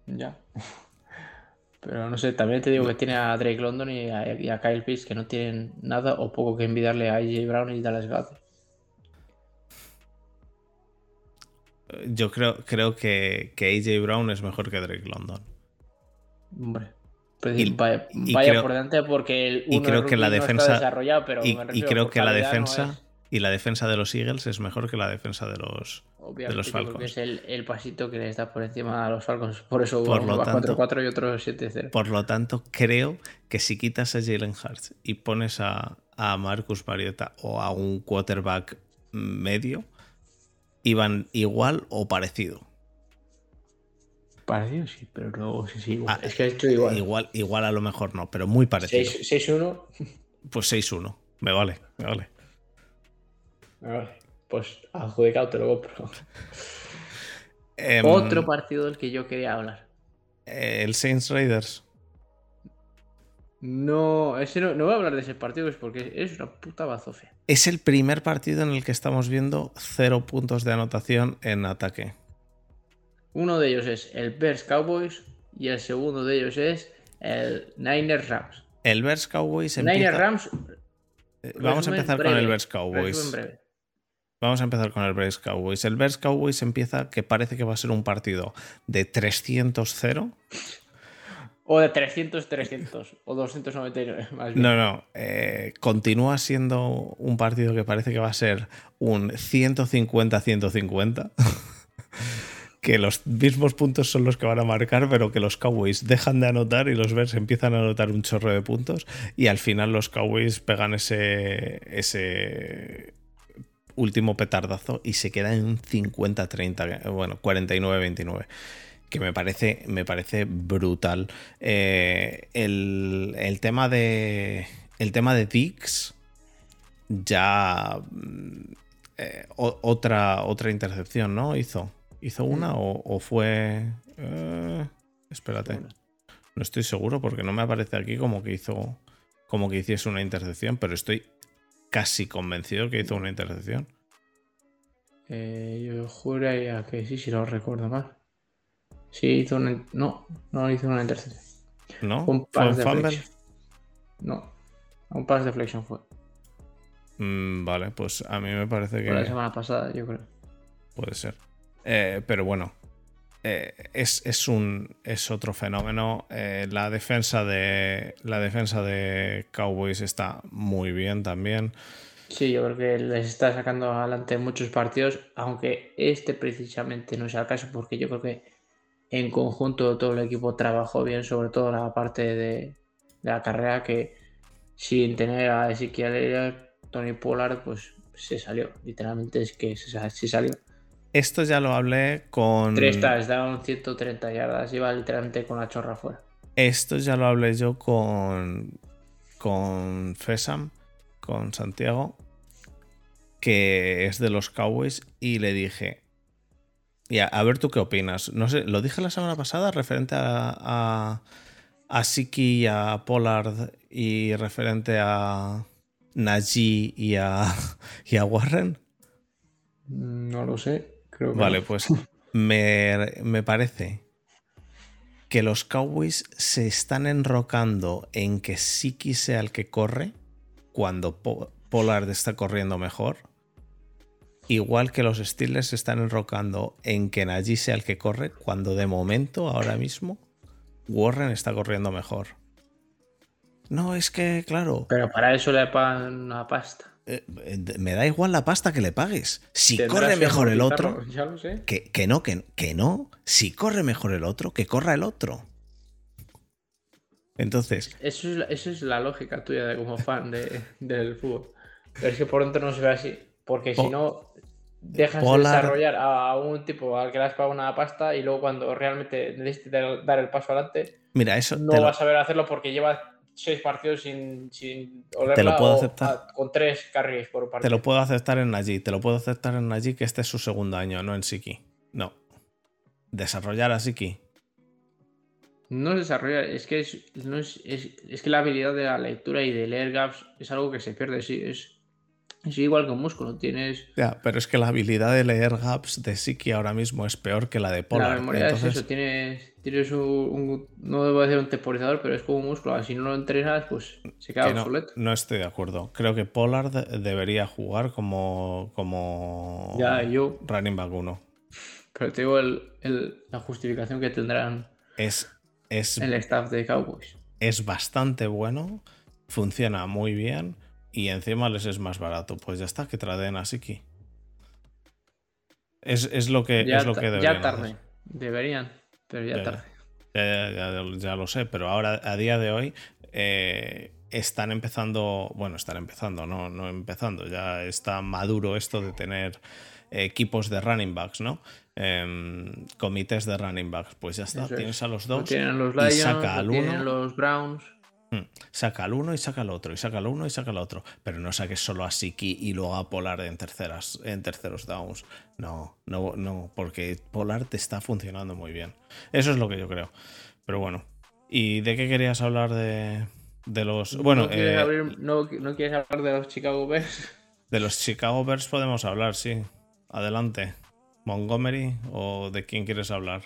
Speaker 2: Ya. Pero no sé, también te digo que tiene a Drake London y a, y a Kyle Pitts que no tienen nada o poco que envidiarle a AJ Brown y Dallas Goddard.
Speaker 1: Yo creo, creo que, que AJ Brown es mejor que Drake London.
Speaker 2: Hombre. Pues
Speaker 1: Y-
Speaker 2: vaya
Speaker 1: y
Speaker 2: vaya
Speaker 1: creo-
Speaker 2: por delante porque el
Speaker 1: y
Speaker 2: uno
Speaker 1: creo
Speaker 2: de
Speaker 1: que la
Speaker 2: rookie no está
Speaker 1: defensa-
Speaker 2: desarrollado, pero
Speaker 1: Y, y creo que la
Speaker 2: no
Speaker 1: defensa
Speaker 2: es-
Speaker 1: y la defensa de los Eagles es mejor que la defensa de los
Speaker 2: Obviamente,
Speaker 1: los
Speaker 2: creo
Speaker 1: Falcons.
Speaker 2: es el, el pasito que les da por encima a los Falcons. Por eso
Speaker 1: Por
Speaker 2: uno
Speaker 1: lo
Speaker 2: va
Speaker 1: tanto-
Speaker 2: 4-4 y otro 7-0.
Speaker 1: Por lo tanto, creo que si quitas a Jalen Hurts y pones a, a Marcus Mariota o a un quarterback medio, iban igual o parecido.
Speaker 2: Parecido sí, pero no sé si igual.
Speaker 1: Ah,
Speaker 2: es que ha hecho igual.
Speaker 1: Igual, igual a lo mejor no, pero muy parecido.
Speaker 2: 6- 6-1.
Speaker 1: Pues 6-1. Me vale, me vale.
Speaker 2: Vale, Pues adjudicado te lo compro.
Speaker 1: Em,
Speaker 2: Otro partido del que yo quería hablar.
Speaker 1: el Saints Raiders.
Speaker 2: No, ese no, no voy a hablar de ese partido es porque es una puta bazofia.
Speaker 1: Es el primer partido en el que estamos viendo cero puntos de anotación en ataque.
Speaker 2: Uno de ellos es el Bears Cowboys y el segundo de ellos es el Niners Rams.
Speaker 1: El Bears Cowboys
Speaker 2: Niners
Speaker 1: empieza...
Speaker 2: Rams.
Speaker 1: Eh, Vamos a empezar con el Bears Cowboys. Vamos a empezar con el Bears Cowboys. El Bears Cowboys empieza que parece que va a ser un partido de 300-0.
Speaker 2: O de 300-300 o 299 más bien.
Speaker 1: No, no. eh, continúa siendo un partido que parece que va a ser un 150-150. que los mismos puntos son los que van a marcar, pero que los Cowboys dejan de anotar y los Bears empiezan a anotar un chorro de puntos. Y al final los Cowboys pegan ese, ese último petardazo y se queda en un 50-30, bueno, 49-29 que me parece, me parece brutal. Eh, el, el tema de. El tema de Dix. Ya. mm, eh, otra, otra intercepción, ¿no? Hizo. ¿Hizo una o, o fue.? eh, espérate. No estoy seguro porque no me aparece aquí como que hizo. Como que hiciese una intercepción, pero estoy casi convencido que hizo una intercepción.
Speaker 2: Yo juraría que sí, si lo recuerdo mal. Sí, hizo una. No, no hizo una intercepción.
Speaker 1: ¿No?
Speaker 2: Fue un
Speaker 1: ¿Fue
Speaker 2: pas
Speaker 1: un
Speaker 2: de. No, un pas de flexion fue.
Speaker 1: Mm, vale, pues a mí me parece
Speaker 2: Fue la
Speaker 1: que.
Speaker 2: semana pasada, yo creo.
Speaker 1: Puede ser. Eh, pero bueno, eh, es, es un es otro fenómeno. Eh, la defensa de la defensa de Cowboys está muy bien también.
Speaker 2: Sí, yo creo que les está sacando adelante muchos partidos, aunque este precisamente no sea el caso, porque yo creo que en conjunto todo el equipo trabajó bien, sobre todo la parte de, de la carrera, que sin tener a Ezequiel Tony Pollard, pues se salió. Literalmente es que se salió.
Speaker 1: Esto ya lo hablé con.
Speaker 2: Tres touchdowns, 130 yardas, iba literalmente con la chorra fuera.
Speaker 1: Esto ya lo hablé yo con. con Fesam, con Santiago, que es de los Cowboys, y le dije. Y a, a ver tú qué opinas. No sé, lo dije la semana pasada referente a, a, a Siki y a Pollard y referente a Najee y a, y a Warren.
Speaker 2: No lo sé, creo que
Speaker 1: Vale,
Speaker 2: no.
Speaker 1: pues me, me parece que los Cowboys se están enrocando en que Siki sea el que corre cuando Po- Pollard está corriendo mejor. Igual que los Steelers se están enrocando en que Najee sea el que corre cuando de momento, ahora mismo, Warren está corriendo mejor. No, es que, claro,
Speaker 2: Pero para eso le pagan una pasta.
Speaker 1: eh, eh, me da igual la pasta que le pagues. Si corre mejor el otro,
Speaker 2: Ya lo sé.
Speaker 1: que, que no, que, que no. Si corre mejor el otro, que corra el otro. Entonces,
Speaker 2: Eso es, la, eso es la lógica tuya de como fan de, del fútbol. Pero es que por dentro no se ve así. Porque si no, dejas de desarrollar a un tipo al que le has pagado una pasta y luego cuando realmente necesites dar el paso adelante,
Speaker 1: mira, eso
Speaker 2: no
Speaker 1: te lo-
Speaker 2: vas a saber hacerlo porque llevas seis partidos sin, sin olerla
Speaker 1: Te lo puedo
Speaker 2: o
Speaker 1: aceptar.
Speaker 2: a- con tres carries por
Speaker 1: te
Speaker 2: partido.
Speaker 1: lo puedo aceptar en Najee. Te lo puedo aceptar en Najee que este es su segundo año, no en Siki. No. Desarrollar a Siki.
Speaker 2: No es desarrollar, es que es, no es, es, es que la habilidad de la lectura y de leer gaps es algo que se pierde, sí, es, es igual que un músculo, tienes
Speaker 1: Ya, pero es que la habilidad de leer gaps de Siki ahora mismo es peor que la de Pollard.
Speaker 2: la memoria
Speaker 1: Entonces,
Speaker 2: es eso, tienes, tienes un, un- no debo decir un temporizador, pero es como un músculo, si no lo entrenas, pues se queda
Speaker 1: que
Speaker 2: obsoleto.
Speaker 1: no estoy de acuerdo. Creo que Pollard debería jugar como, como
Speaker 2: Ya, yo,
Speaker 1: running back 1.
Speaker 2: pero te digo el- el- la justificación que tendrán
Speaker 1: Es, es
Speaker 2: el staff de Cowboys.
Speaker 1: es bastante bueno, funciona muy bien y encima les es más barato. Pues ya está, que traden a Siki. Es, es lo que,
Speaker 2: Ya,
Speaker 1: es lo que
Speaker 2: ya
Speaker 1: deberían
Speaker 2: tarde,
Speaker 1: hacer.
Speaker 2: deberían, pero ya
Speaker 1: Ya, ya.
Speaker 2: tarde.
Speaker 1: Ya, ya- ya- ya lo sé, pero ahora a día de hoy eh, están empezando, bueno, están empezando, no, no empezando, ya está maduro esto de tener equipos de running backs, ¿no? Em, comités de running backs, pues ya está,
Speaker 2: es.
Speaker 1: tienes a los
Speaker 2: Lo
Speaker 1: dos
Speaker 2: tienen los
Speaker 1: y
Speaker 2: Lions,
Speaker 1: saca al
Speaker 2: lo tienen
Speaker 1: uno.
Speaker 2: los Browns.
Speaker 1: Hmm. Saca al uno y saca al otro, y saca al uno y saca al otro. Pero no saques solo a Siki y luego a Polar en terceras, en terceros downs. No, no, no, porque Polar te está funcionando muy bien. Eso es lo que yo creo. Pero bueno. ¿Y de qué querías hablar de, de los. Bueno,
Speaker 2: ¿No quieres,
Speaker 1: eh,
Speaker 2: abrir- no- no quieres hablar de los Chicago Bears?
Speaker 1: de los Chicago Bears podemos hablar, sí. Adelante. Montgomery o de quién quieres hablar?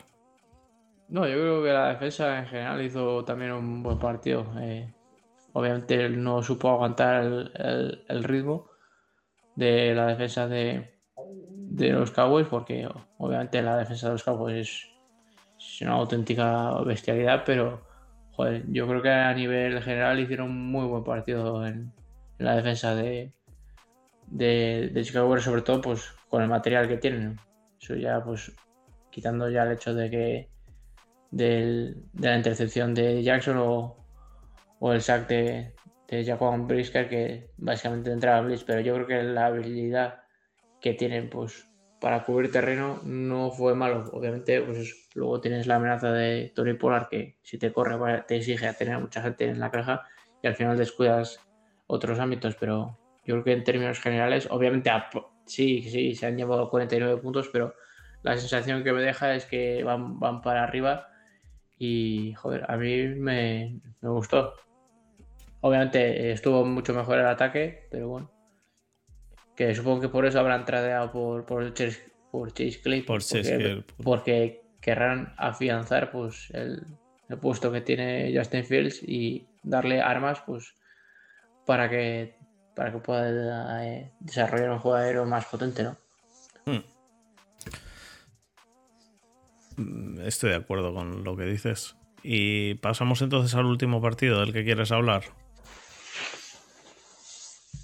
Speaker 2: No, yo creo que la defensa en general hizo también un buen partido. Eh, obviamente no supo aguantar el, ritmo de la defensa de, los Cowboys, porque obviamente la defensa de los Cowboys es, una auténtica bestialidad, pero joder, yo creo que a nivel general hicieron un muy buen partido en, la defensa de, de, de Chicago sobre todo pues con el material que tienen. Eso ya pues quitando ya el hecho de que de la intercepción de Jackson o, el sack de, de Jaquan Brisker que básicamente entraba blitz, pero yo creo que la habilidad que tienen pues para cubrir terreno no fue malo. Obviamente pues luego tienes la amenaza de Tony Pollard que si te corre te exige a tener mucha gente en la caja y al final descuidas otros ámbitos, pero yo creo que en términos generales, obviamente sí, sí, se han llevado 49 puntos, pero la sensación que me deja es que van, van para arriba y, joder, a mí me, me gustó. Obviamente estuvo mucho mejor el ataque, pero bueno. Que supongo que por eso habrán tradeado por, por, Chase, por Chase Clay.
Speaker 1: Por
Speaker 2: porque,
Speaker 1: Chase
Speaker 2: porque querrán afianzar pues el, el puesto que tiene Justin Fields y darle armas pues para que para que pueda eh, desarrollar un aéreo más potente, ¿no?
Speaker 1: Estoy de acuerdo con lo que dices. Y pasamos entonces al último partido del que quieres hablar.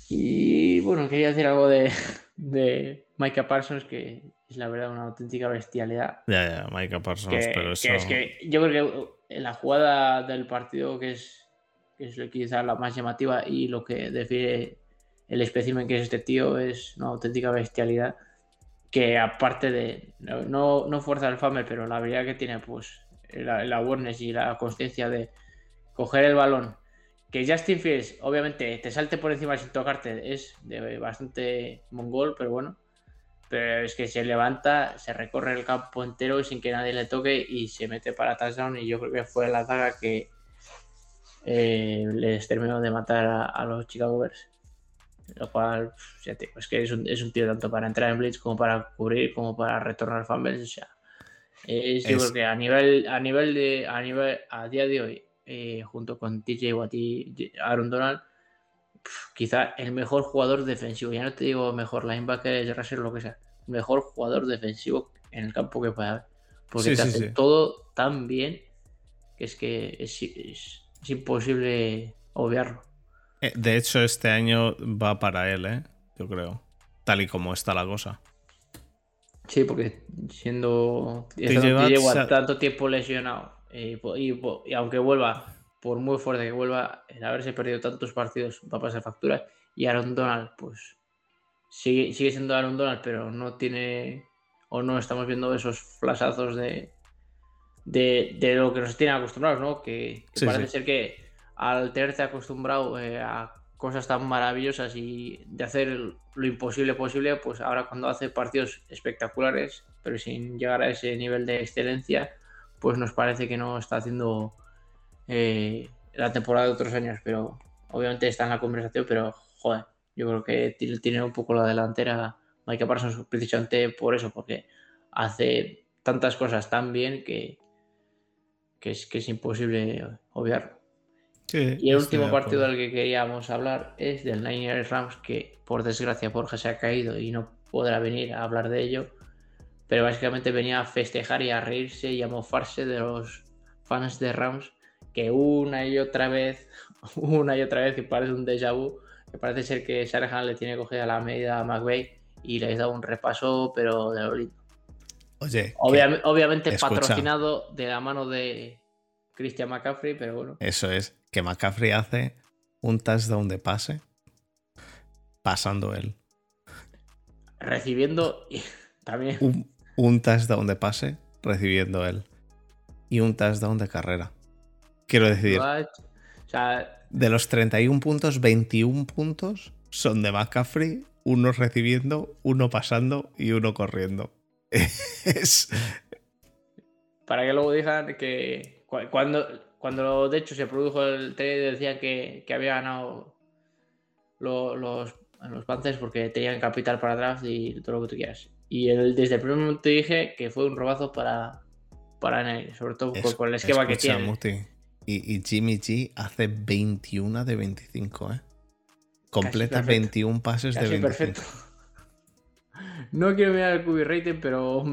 Speaker 2: Y bueno, quería decir algo de, de Micah Parsons, que es la verdad una auténtica bestialidad.
Speaker 1: Ya, ya, Micah Parsons,
Speaker 2: Que,
Speaker 1: pero
Speaker 2: que
Speaker 1: eso.
Speaker 2: es que yo creo que en la jugada del partido, que es, que es quizá la más llamativa y lo que define el espécimen que es este tío, es una auténtica bestialidad. Que aparte de. No, no, fuerza el fame, pero la habilidad que tiene, pues, la, el awareness y la consciencia de coger el balón. Que Justin Fields, obviamente, te salte por encima sin tocarte, es de bastante mongol, pero bueno. Pero es que se levanta, se recorre el campo entero sin que nadie le toque y se mete para touchdown. Y yo creo que fue la zaga que eh, les terminó de matar a, a los Chicago Bears. Lo cual, pf, ya te digo, es que es un, es un tío tanto para entrar en blitz como para cubrir, como para retornar fumbles. O sea, es, yo
Speaker 1: Es-
Speaker 2: creo que a nivel, a nivel de, a nivel, a día de hoy, eh, junto con TJ Watt y Aaron Donald, pf, quizá el mejor jugador defensivo. Ya no te digo mejor linebacker, edge rusher, lo que sea. Mejor jugador defensivo en el campo que pueda haber. Porque
Speaker 1: Sí,
Speaker 2: te
Speaker 1: sí,
Speaker 2: hace
Speaker 1: sí.
Speaker 2: todo tan bien que es que es, es- es imposible obviarlo.
Speaker 1: Eh, De hecho, este año va para él, ¿eh? Yo creo. Tal y como está la cosa.
Speaker 2: Sí, porque siendo
Speaker 1: lleva-
Speaker 2: tanto tiempo lesionado y, aunque vuelva, por muy fuerte que vuelva, el haberse perdido tantos partidos va a pasar factura. Y Aaron Donald, pues sigue, sigue siendo Aaron Donald, pero no tiene o no estamos viendo esos flashazos de, de, de lo que nos tienen acostumbrados, ¿no? Que, que
Speaker 1: Sí,
Speaker 2: parece
Speaker 1: sí.
Speaker 2: ser que al tenerte acostumbrado eh, a cosas tan maravillosas y de hacer lo imposible posible, pues ahora cuando hace partidos espectaculares, pero sin llegar a ese nivel de excelencia, pues nos parece que no está haciendo eh, la temporada de otros años, pero obviamente está en la conversación, pero joder, yo creo que tiene, un poco la delantera Micah Parsons precisamente por eso, porque hace tantas cosas tan bien que, que, es, que es imposible obviarlo.
Speaker 1: Sí,
Speaker 2: Y el último partido del que queríamos hablar es del Niners Rams, que por desgracia Borja se ha caído y no podrá venir a hablar de ello. Pero básicamente venía a festejar y a reírse y a mofarse de los fans de Rams, que una y otra vez, una y otra vez, que parece un déjà vu, que parece ser que Shanahan le tiene cogida la medida a McVay y les da un repaso, pero de lo lindo.
Speaker 1: Oye, que
Speaker 2: obviamente
Speaker 1: escucha.
Speaker 2: patrocinado de la mano de Christian McCaffrey, pero bueno.
Speaker 1: eso es. Que McCaffrey hace un touchdown de pase pasando él.
Speaker 2: Recibiendo también.
Speaker 1: Un, un touchdown de pase recibiendo él. Y un touchdown de carrera. Quiero decir,
Speaker 2: O sea,
Speaker 1: De los 31 puntos, 21 puntos son de McCaffrey, uno recibiendo, uno pasando y uno corriendo. Es,
Speaker 2: para que luego digan que cuando, cuando de hecho se produjo el trade decían que, que había ganado lo- los, los Panthers porque tenían capital para draft y todo lo que tú quieras. Y el- desde el primer momento dije que fue un robazo para, para sobre todo
Speaker 1: es-
Speaker 2: con el esquema que tiene.
Speaker 1: Muti, Y, y Jimmy G hace 21 de 25, ¿eh? Completa
Speaker 2: perfecto.
Speaker 1: 21 pases de
Speaker 2: Casi
Speaker 1: 25.
Speaker 2: perfecto. No quiero mirar el QB rating, pero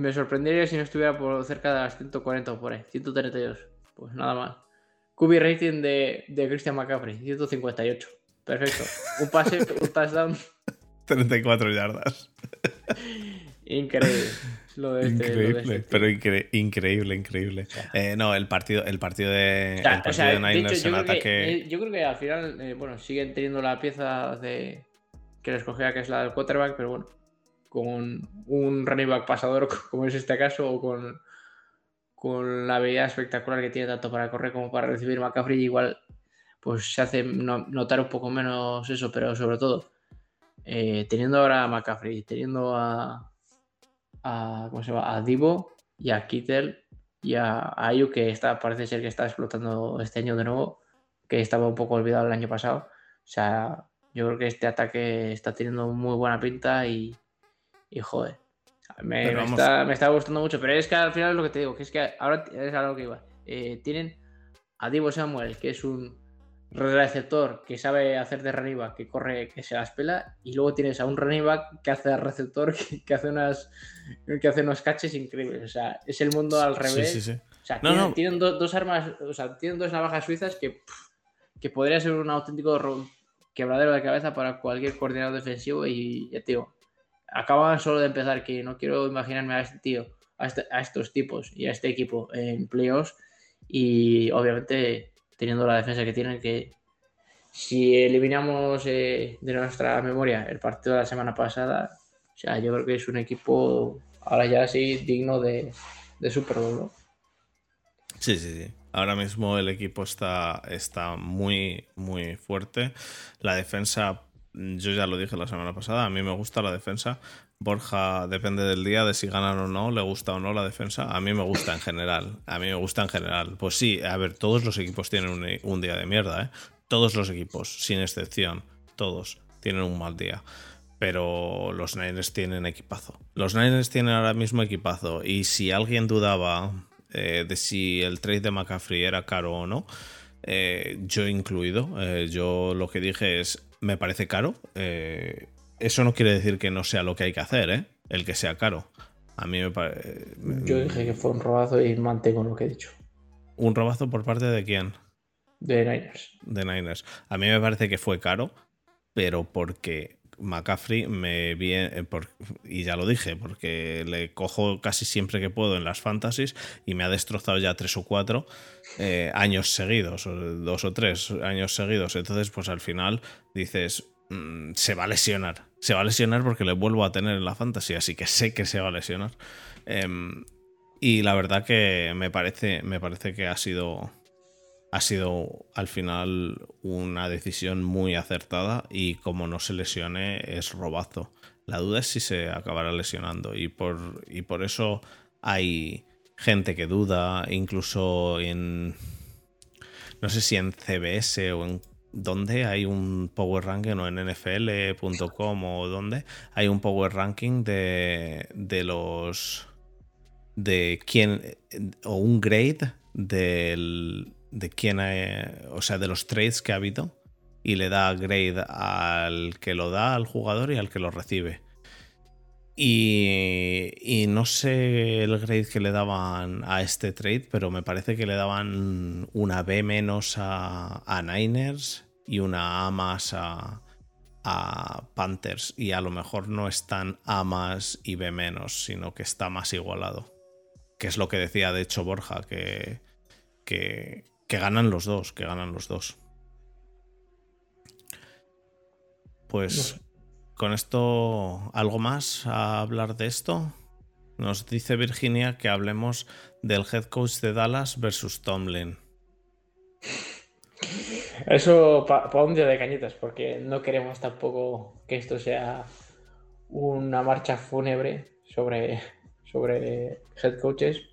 Speaker 2: me sorprendería si no estuviera por cerca de las 140 o por ahí, 132. Pues nada más. QB rating de, de Christian McCaffrey, 158. Perfecto. Un pase, un touchdown
Speaker 1: 34 yardas.
Speaker 2: increíble. Lo de este- lo de
Speaker 1: Increíble,
Speaker 2: este
Speaker 1: pero incre- increíble, increíble. Eh, no, el partido, el partido de,
Speaker 2: O sea,
Speaker 1: el
Speaker 2: o
Speaker 1: partido
Speaker 2: sea,
Speaker 1: de Niners
Speaker 2: hecho,
Speaker 1: en
Speaker 2: yo, creo que,
Speaker 1: ataque.
Speaker 2: yo creo que al final, eh, bueno, siguen teniendo la pieza de que les cogía, que es la del quarterback, pero bueno, con un running back pasador, como es este caso, o con, con la habilidad espectacular que tiene tanto para correr como para recibir McCaffrey, igual pues se hace no- notar un poco menos eso, pero sobre todo, eh, teniendo ahora a McCaffrey, teniendo a, ¿cómo se llama? A Divo y a Kittel y a, a Ayuk, que está, parece ser que está explotando este año de nuevo, que estaba un poco olvidado el año pasado. O sea, yo creo que este ataque está teniendo muy buena pinta y, y joder. Me, me
Speaker 1: vamos.
Speaker 2: está, me está gustando mucho, pero es que al final es lo que te digo, que es que ahora es algo que iba. Eh, tienen a Divo Samuel, que es un receptor que sabe hacer de running back, que corre, que se las pela, y luego tienes a un running back que hace de receptor, que, que hace unas que hace unos catches increíbles. O sea, es el mundo al
Speaker 1: Sí,
Speaker 2: revés.
Speaker 1: sí, sí.
Speaker 2: O sea,
Speaker 1: No,
Speaker 2: tienen,
Speaker 1: no.
Speaker 2: tienen do- dos armas, o sea, tienen dos navajas suizas que, pff, que podría ser un auténtico ro- quebradero de cabeza para cualquier coordinador defensivo y ya te digo, acaban solo de empezar que no quiero imaginarme a este tío, a, este- a estos tipos y a este equipo en playoffs y obviamente teniendo la defensa que tienen que si eliminamos eh, de nuestra memoria el partido de la semana pasada, o sea, yo creo que es un equipo ahora ya sí digno de, de Super Bowl.
Speaker 1: Sí, sí, sí. Ahora mismo el equipo está, está muy, muy fuerte. La defensa, yo ya lo dije la semana pasada, a mí me gusta la defensa. Borja depende del día de si ganan o no, le gusta o no la defensa. A mí me gusta en general. A mí me gusta en general. Pues sí, a ver, todos los equipos tienen un, un día de mierda, ¿eh? Todos los equipos, sin excepción, todos tienen un mal día. Pero los Niners tienen equipazo. Los Niners tienen ahora mismo equipazo. Y si alguien dudaba eh, de si el trade de McCaffrey era caro o no, eh, yo incluido. eh, yo lo que dije es, me parece caro. eh, eso no quiere decir que no sea lo que hay que hacer, ¿eh? El que sea caro. A mí me parece...
Speaker 2: Yo dije que fue un robazo y mantengo lo que he dicho.
Speaker 1: ¿Un robazo por parte de quién?
Speaker 2: De Niners.
Speaker 1: de Niners. A mí me parece que fue caro, pero porque McCaffrey me viene, por- y ya lo dije, porque le cojo casi siempre que puedo en las fantasies y me ha destrozado ya tres o cuatro eh, años seguidos, dos o tres años seguidos. Entonces, pues al final dices, mm, se va a lesionar. Se va a lesionar porque le vuelvo a tener en la fantasy, así que sé que se va a lesionar. Em, y la verdad que me parece, me parece que ha sido ha sido al final una decisión muy acertada y como no se lesione es robazo. La duda es si se acabará lesionando y por, y por eso hay gente que duda, incluso en... No sé si en CBS o en donde hay un Power Ranking o en NFL.com o donde hay un Power Ranking de, de los... de quién... o un grade del, de quién, o sea, de los trades que ha habido y le da grade al que lo da al jugador y al que lo recibe. Y, y no sé el grade que le daban a este trade, pero me parece que le daban una B menos a, a Niners y una A más a, a Panthers. Y a lo mejor no están A más y B menos, sino que está más igualado. Que es lo que decía de hecho Borja, que, que, que ganan los dos, que ganan los dos. Pues con esto, ¿algo más a hablar de esto? Nos dice Virginia que hablemos del head coach de Dallas versus Tomlin.
Speaker 2: Eso para un día de cañitas, porque no queremos tampoco que esto sea una marcha fúnebre sobre, sobre head coaches.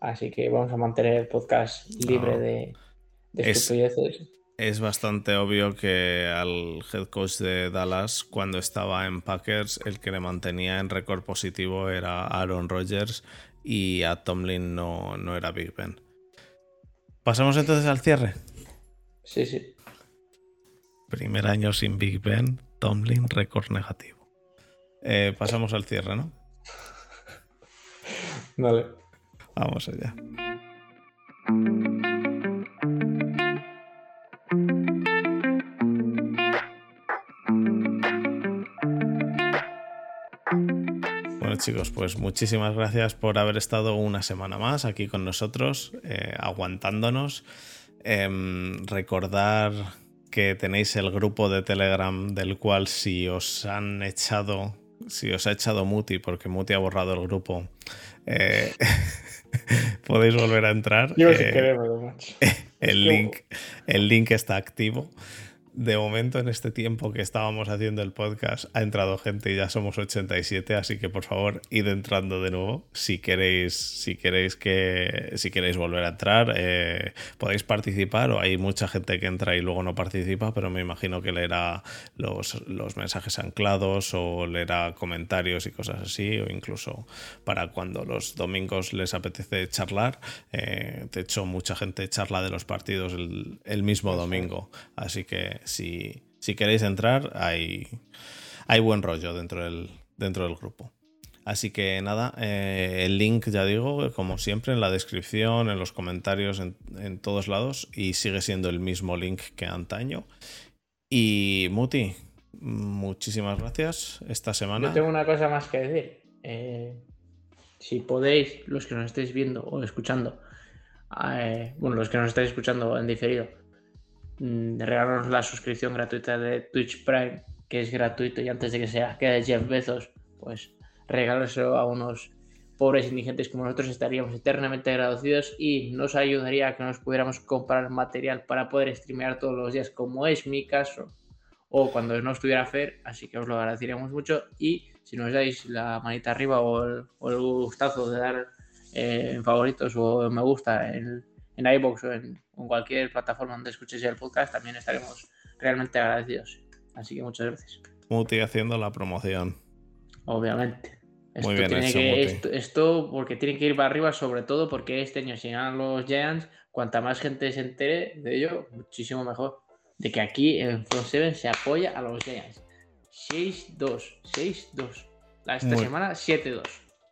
Speaker 2: Así que vamos a mantener el podcast libre de, de estupideces
Speaker 1: es bastante obvio que al head coach de Dallas, cuando estaba en Packers, el que le mantenía en récord positivo era Aaron Rodgers y a Tomlin no, no era Big Ben. ¿Pasamos entonces al cierre?
Speaker 2: Sí, sí.
Speaker 1: Primer año sin Big Ben, Tomlin, récord negativo. Eh, pasamos al cierre, ¿no?
Speaker 2: Vale.
Speaker 1: Vamos allá. chicos, pues muchísimas gracias por haber estado una semana más aquí con nosotros, eh, aguantándonos. Em, recordar que tenéis el grupo de Telegram del cual si os han echado, si os ha echado Muti, porque Muti ha borrado el grupo, eh, podéis volver a entrar.
Speaker 2: Eh,
Speaker 1: el, link, el link está activo de momento en este tiempo que estábamos haciendo el podcast ha entrado gente y ya somos 87, así que por favor id entrando de nuevo si queréis si queréis que si queréis volver a entrar eh, podéis participar o hay mucha gente que entra y luego no participa, pero me imagino que leerá los, los mensajes anclados o leerá comentarios y cosas así o incluso para cuando los domingos les apetece charlar. Eh, de hecho mucha gente charla de los partidos el, el mismo domingo, así que si, queréis entrar, hay, buen rollo dentro del, grupo. Así que nada, eh, el link ya digo, como siempre, en la descripción, en los comentarios, en, todos lados, y sigue siendo el mismo link que antaño. Y Muti, muchísimas gracias esta semana.
Speaker 2: Yo tengo una cosa más que decir. Eh, si podéis, los que nos estéis viendo o escuchando, eh, bueno, los que nos estáis escuchando en diferido, regalarnos la suscripción gratuita de Twitch Prime, que es gratuito y antes de que sea que Jeff Bezos, pues regalárselo a unos pobres indigentes como nosotros estaríamos eternamente agradecidos y nos ayudaría a que nos pudiéramos comprar material para poder streamear todos los días, como es mi caso, o cuando no estuviera Fer, así que os lo agradeceríamos mucho. Y si nos dais la manita arriba o el, gustazo de dar eh, favoritos o me gusta en, en iBox o en, cualquier plataforma donde escuchéis el podcast, también estaremos realmente agradecidos. Así que muchas gracias.
Speaker 1: Muti haciendo la promoción.
Speaker 2: Obviamente.
Speaker 1: Muy bien
Speaker 2: esto, porque tiene que ir para arriba, sobre todo porque este año si ganan los Giants, cuanta más gente se entere de ello, muchísimo mejor. De que aquí en Front 7 se apoya a los Giants. 6-2, 6-2. Esta semana 7-2.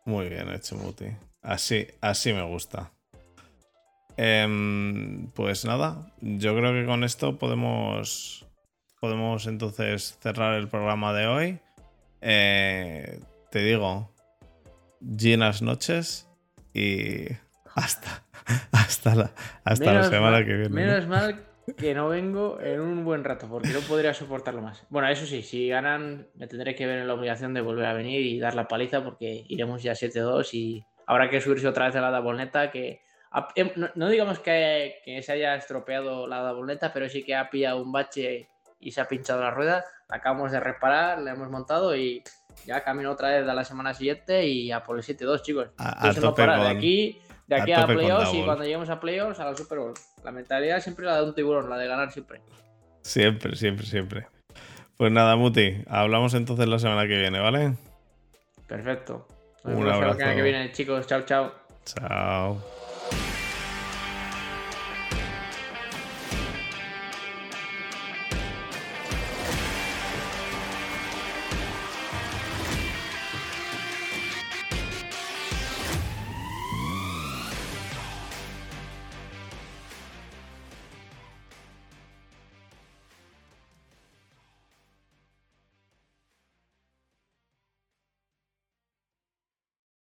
Speaker 1: Muy bien hecho, Muti. Así, así me gusta. Em, pues nada, yo creo que con esto podemos, podemos entonces cerrar el programa de hoy. Eh, te digo, llenas noches y hasta, hasta la, hasta la semana que viene.
Speaker 2: Menos mal que no vengo en un buen rato, porque no podría soportarlo más. Bueno, eso sí, si ganan, me tendré que ver en la obligación de volver a venir y dar la paliza, porque iremos ya 7-2 y habrá que subirse otra vez a la bolneta que no, digamos que, se haya estropeado la dobleta, pero sí que ha pillado un bache y se ha pinchado la rueda. La acabamos de reparar, la hemos montado y ya camino otra vez a la semana siguiente y a por el 7-2, chicos.
Speaker 1: A, tope de
Speaker 2: aquí, de aquí a, playoffs y cuando lleguemos a playoffs a la Super Bowl. La mentalidad siempre la de un tiburón, la de ganar siempre.
Speaker 1: Siempre, siempre, siempre. Pues nada, Muti, hablamos entonces la semana que viene, ¿vale?
Speaker 2: Perfecto.
Speaker 1: un abrazo. La semana
Speaker 2: que viene, chicos. Chao, chao.
Speaker 1: Chao.